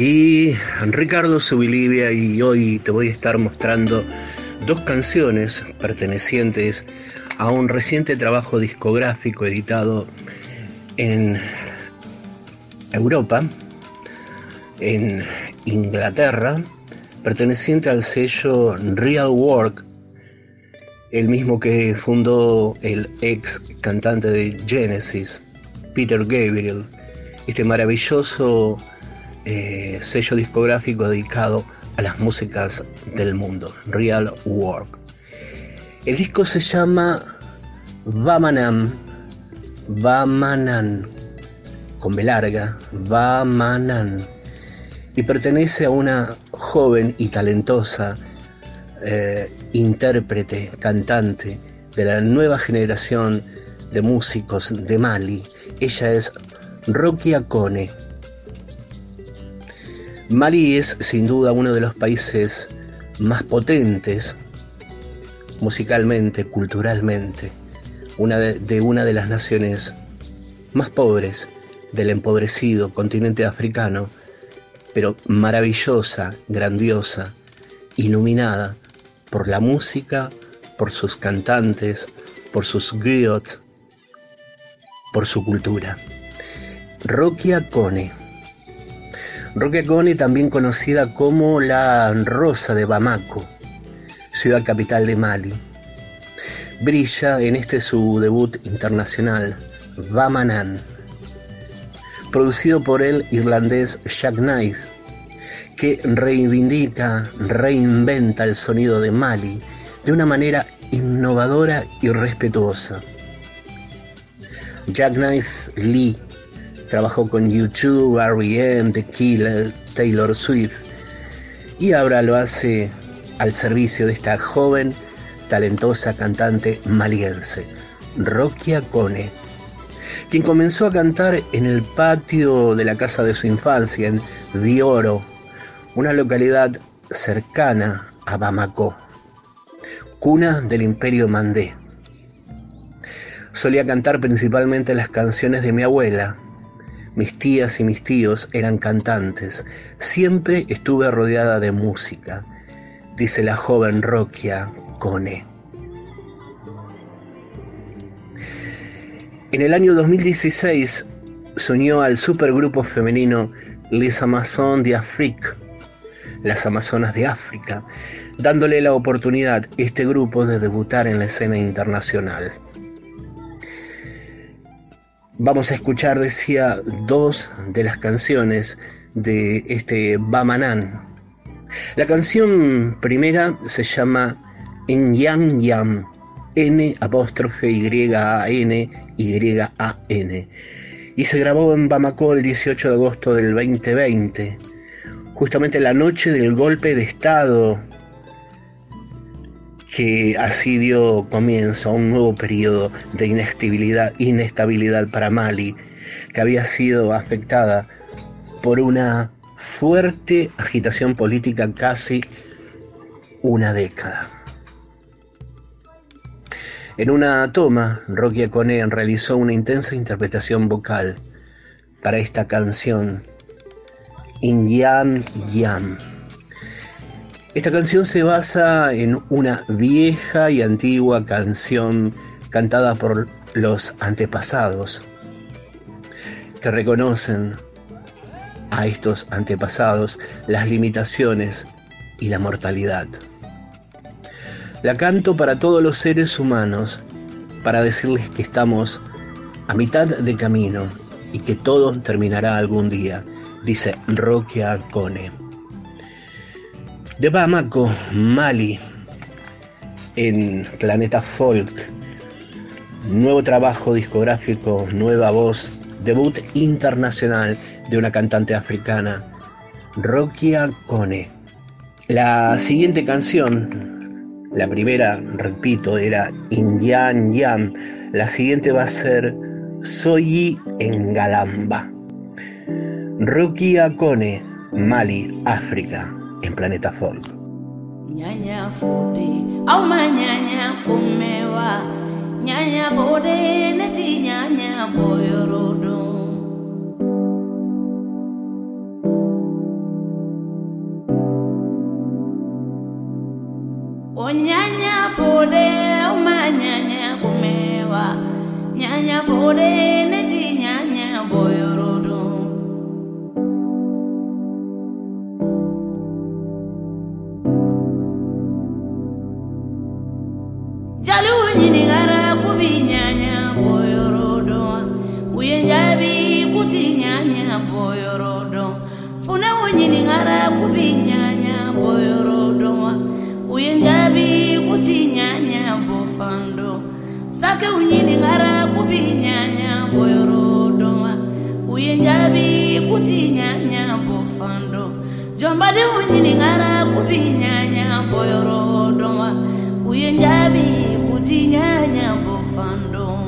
aquí Ricardo Subilivia y hoy te voy a estar mostrando dos canciones pertenecientes a un reciente trabajo discográfico editado en Europa, en Inglaterra, perteneciente al sello Real Work, el mismo que fundó el ex cantante de Genesis, Peter Gabriel, este maravilloso eh, sello discográfico dedicado a las músicas del mundo, Real Work. El disco se llama Vamanam, Vamanan, con B larga, Vamanan, y pertenece a una joven y talentosa eh, intérprete, cantante de la nueva generación de músicos de Mali. Ella es Rokia Kone. Mali es sin duda uno de los países más potentes musicalmente, culturalmente, una de, una de las naciones más pobres del empobrecido continente africano, pero maravillosa, grandiosa, iluminada por la música, por sus cantantes, por sus griots, por su cultura. Rokia Kone. Rokia Kone, también conocida como la Rosa de Bamako, ciudad capital de Mali. Brilla en este su debut internacional, Bamanan, producido por el irlandés Jack Knife, que reivindica, reinventa el sonido de Mali de una manera innovadora y respetuosa. Jack Knife Lee trabajó con YouTube, R.E.M., The Killer, Taylor Swift y ahora lo hace al servicio de esta joven, talentosa cantante maliense, Rokia Kone, quien comenzó a cantar en el patio de la casa de su infancia en Dioro, una localidad cercana a Bamako, cuna del imperio mandé. Solía cantar principalmente las canciones de mi abuela. Mis tías y mis tíos eran cantantes. Siempre estuve rodeada de música, dice la joven Rokia Kone. En el año 2016 se unió al supergrupo femenino Les Amazones de las Amazonas de África, dándole la oportunidad a este grupo de debutar en la escena internacional. Vamos a escuchar, decía, dos de las canciones de este Bamanan. La canción primera se llama En Yam, N apóstrofe Y A N Y A N y se grabó en Bamako el 18 de agosto del 2020, justamente la noche del golpe de Estado que así dio comienzo a un nuevo periodo de inestabilidad, inestabilidad para Mali, que había sido afectada por una fuerte agitación política casi una década. En una toma, Rocky Acone realizó una intensa interpretación vocal para esta canción, In Yam Yam. Esta canción se basa en una vieja y antigua canción cantada por los antepasados, que reconocen a estos antepasados las limitaciones y la mortalidad. La canto para todos los seres humanos, para decirles que estamos a mitad de camino y que todo terminará algún día, dice Roque Arcone de Bamako, Mali, en Planeta Folk. Nuevo trabajo discográfico, nueva voz, debut internacional de una cantante africana, Rokia Kone. La siguiente canción, la primera, repito, era Indian Yam. La siguiente va a ser Soyi en Galamba. Rokia Kone, Mali, África en Planeta Folk. Nyanya fode, au manyanya kumewa, nyanya fode neti nyanya boyorodo. O nyanya fode, au manyanya kumewa, nyanya fode neti nyanya boyorodo. binyanya boyorodon funa wonyininghara kubinyanya boyorodonwa uyenjabi kutinyanya bofando. Sake unyininghara kubinyanya boyorodonwa uyenjabi kuti kutinyanya bofando. Jombadi unyininghara kubinyanya boyorodonwa uyenjabi kutinyanya bofando.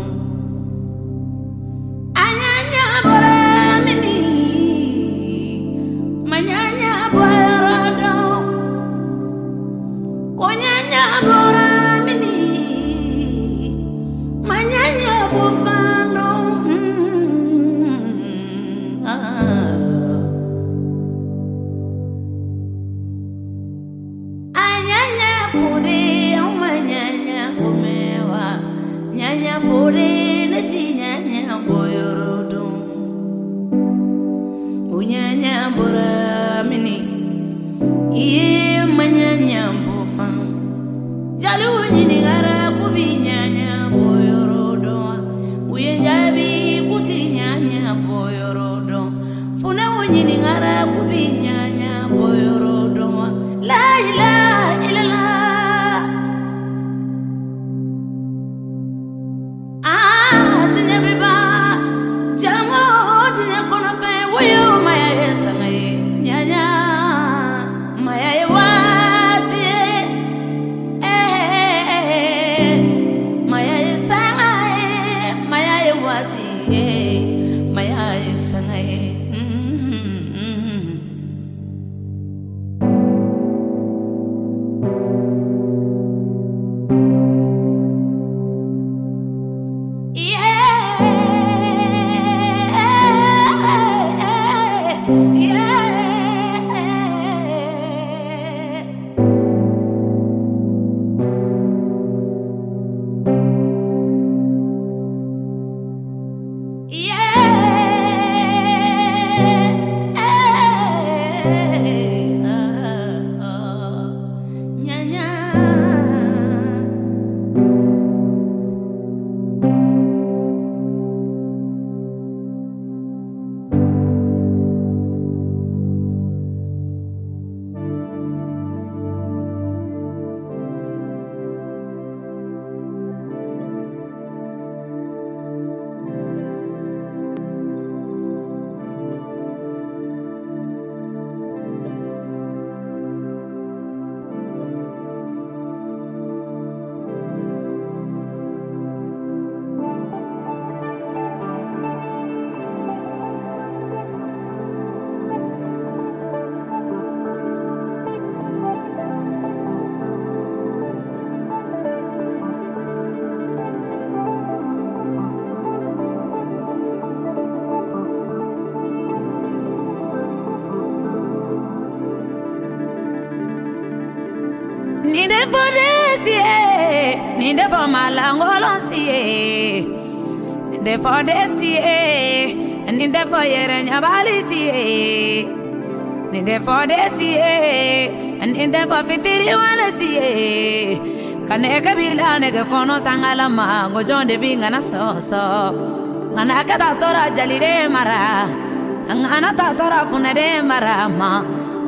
unyanya bora mini. Ye manyanya bofam jalu for this CA. And in the fire and Yabali CA. Need the for this CA. And in the for 51 CA. Kaneka bila nega kono sangala mango John de Binga na so so. Anaka tora jalire mara. Angana tora funere mara ma.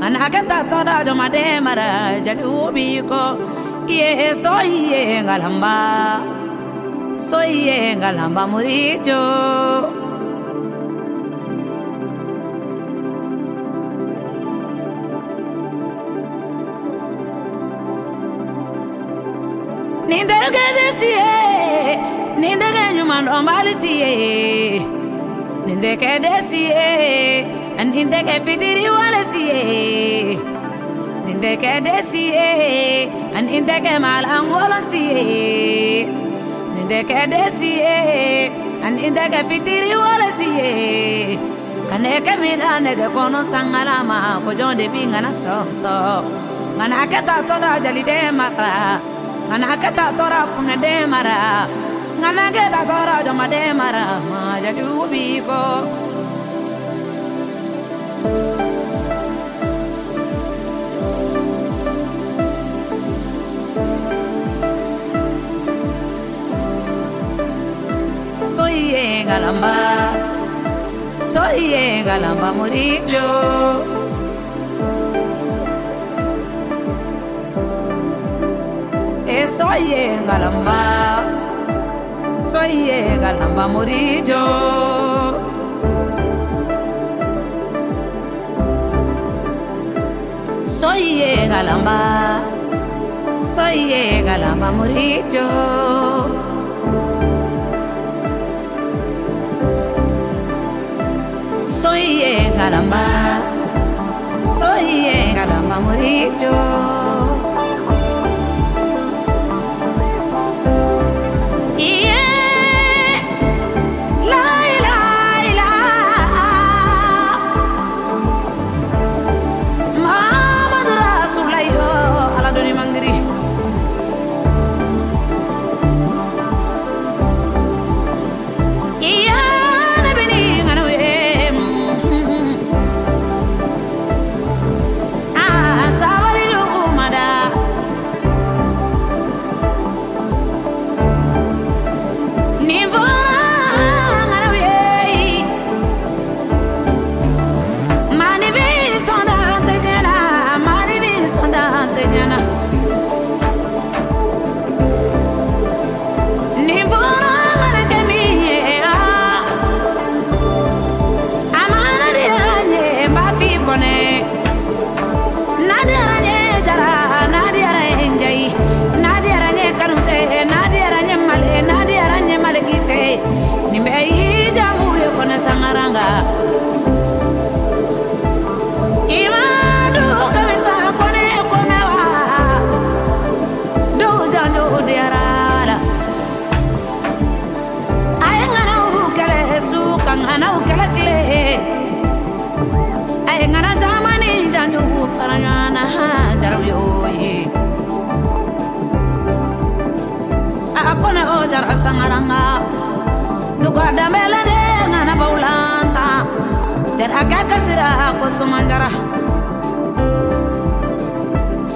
Anaka tora jomade mara jalubi ko. Iye so iye ngalamba soy en Engalamba Murillo. Nindekedesiye, nindekenyuma nombalisiye, nindekedesiye, nindekefitiri walesiye, nindekedesiye, nindekemal angolosiye nindeke desie anindeke fitiri wolesie kaneke midanege kono sangalama kojonde bi ngana soso. Ngana keta tora jali demara. Ngana keta tora fune demara. Ngana keta tora jama demara ma jali ubiko Thank you. Jadi ubi ko soy galamba soy galamba moricho soy galamba soy galamba murillo. Soy galamba soy galamba murillo. soy galamba soy galamba murillo sangaranga. Duka damela de ngana baulanta ter akaka sira ko sumandara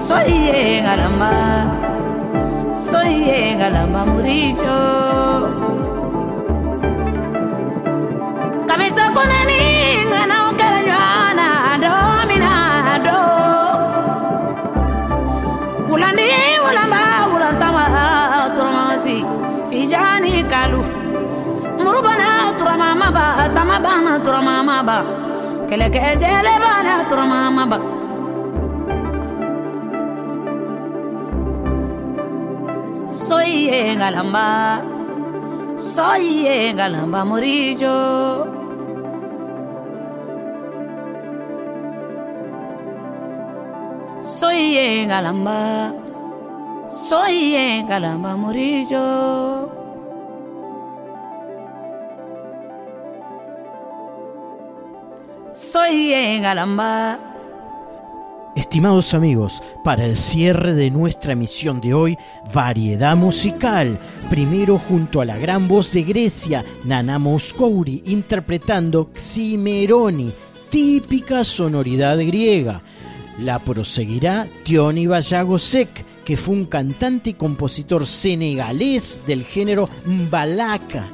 soiye ngalamba. Soiye ngalamba muricho. Kabisa kunani ngana ba tamabana turamama ba keleke jele bana turamama ba soy galamba soy galamba soy galamba soy galamba Estimados amigos, para el cierre de nuestra emisión de hoy, variedad musical. Primero junto a la gran voz de Grecia, Nana Mouskouri, interpretando Ximeroni, típica sonoridad griega. La proseguirá Tioni Vallago Sek, que fue un cantante y compositor senegalés del género Mbalaka,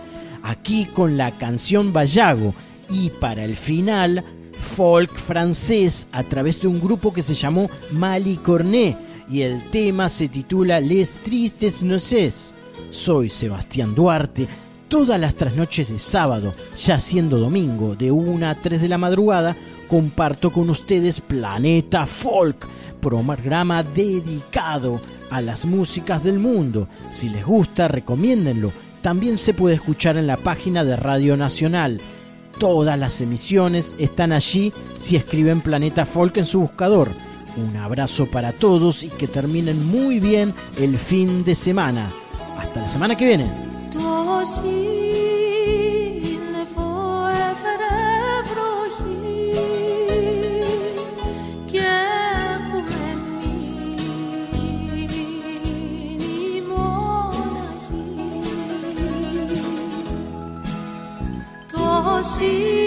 aquí con la canción Vallago. Y para el final, folk francés a través de un grupo que se llamó Malicorné y el tema se titula Les Tristes Noces. Soy Sebastián Duarte. Todas las trasnoches de sábado, ya siendo domingo, de 1 a 3 de la madrugada, comparto con ustedes Planeta Folk, programa dedicado a las músicas del mundo. Si les gusta, recomiéndenlo. También se puede escuchar en la página de Radio Nacional Todas las emisiones están allí si escriben Planeta Folk en su buscador. Un abrazo para todos y que terminen muy bien el fin de semana. Hasta la semana que viene. 心。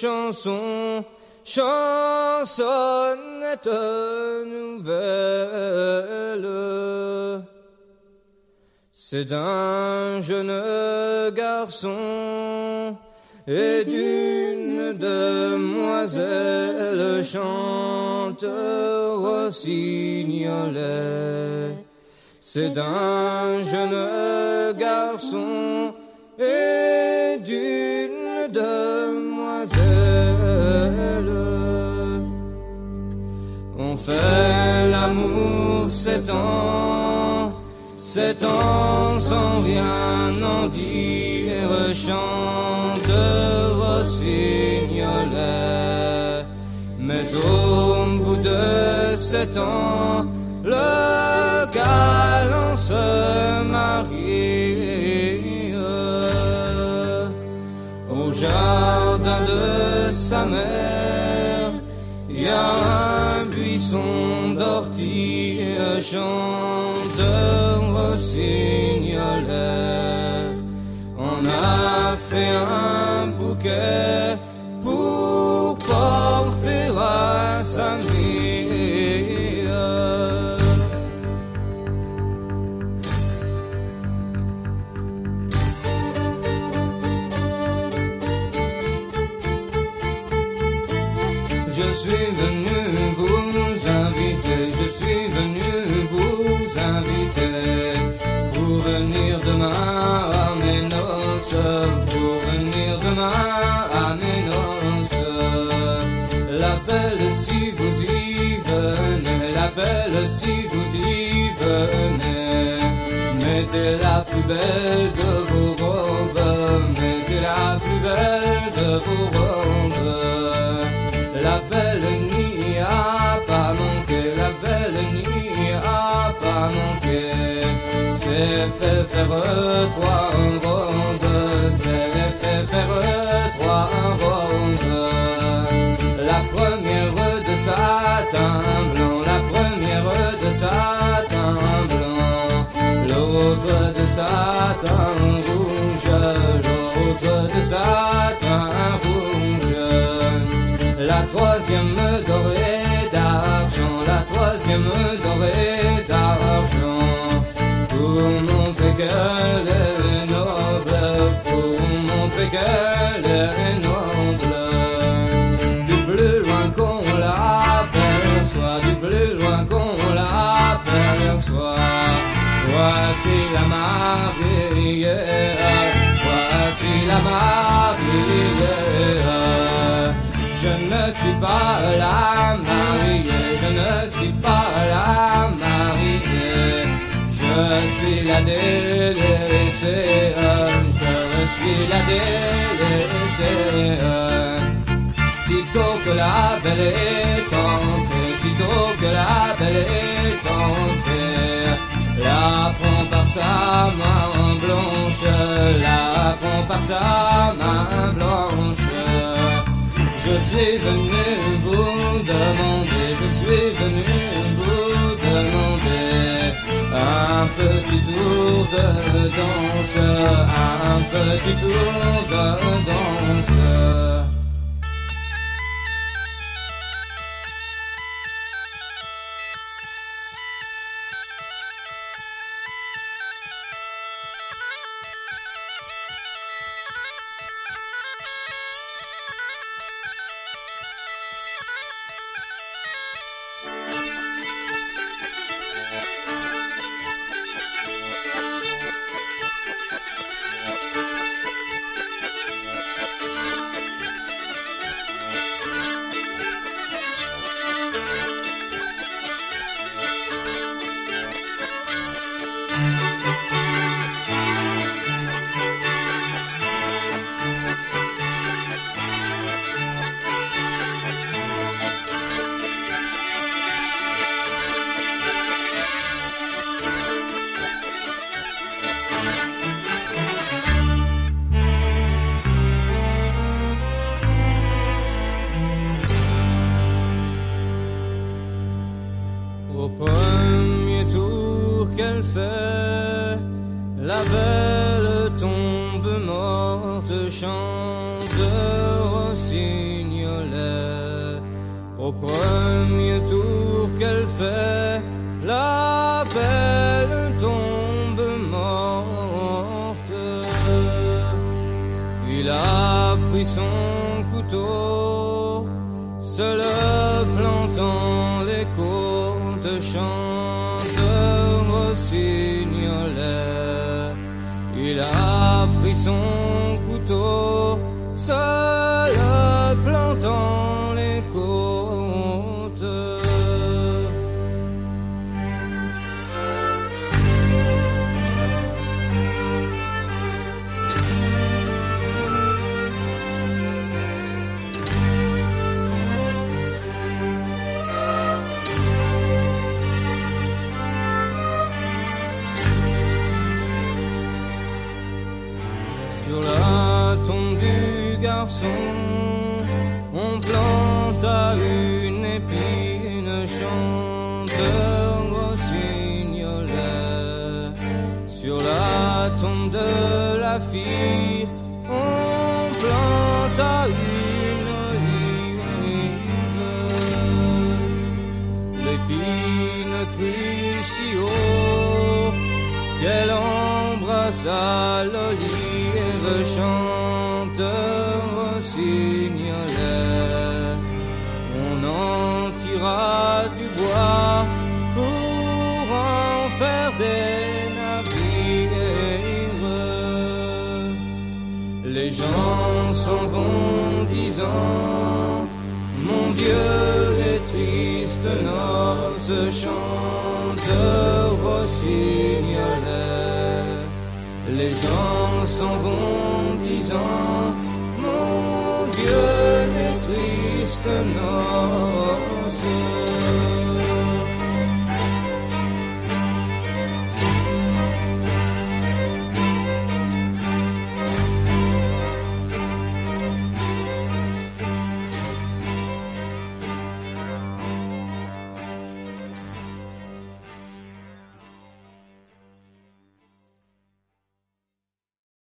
Ouïr chanson, chansonnette nouvelle. C'est un jeune garçon et d'une demoiselle chanteur rossignolet. C'est d'un jeune garçon et d'une fait l'amour sept ans, sept ans sans rien en dire, chanteur rossignolet. Mais au bout de sept ans, le galant se marie au jardin de sa mère. Il y a un buisson d'ortie, chanteur rossignolet. On a fait un bouquet mettez la plus belle de vos robes, mettez la plus belle de vos robes. La belle n'y a pas manqué, la belle n'y a pas manqué. C'est fait faire trois rondes, c'est fait faire rouge, l'autre de satin rouge. La troisième dorée d'argent, la troisième dorée d'argent, pour montrer qu'elle est noble, pour montrer qu'elle est noble. Du plus loin qu'on l'aperçoit, du plus loin qu'on l'aperçoit, voici la mariée, voici la mariée. Je ne ne suis pas la mariée, je ne suis pas la mariée. Je suis la délaissée, je suis la délaissée. Sitôt que la belle est entrée, sitôt que la belle est entrée, la prend par sa main blanche, la prend par sa main blanche. Je suis venu vous demander, je suis venu vous demander un petit tour de danse, un petit tour de danse.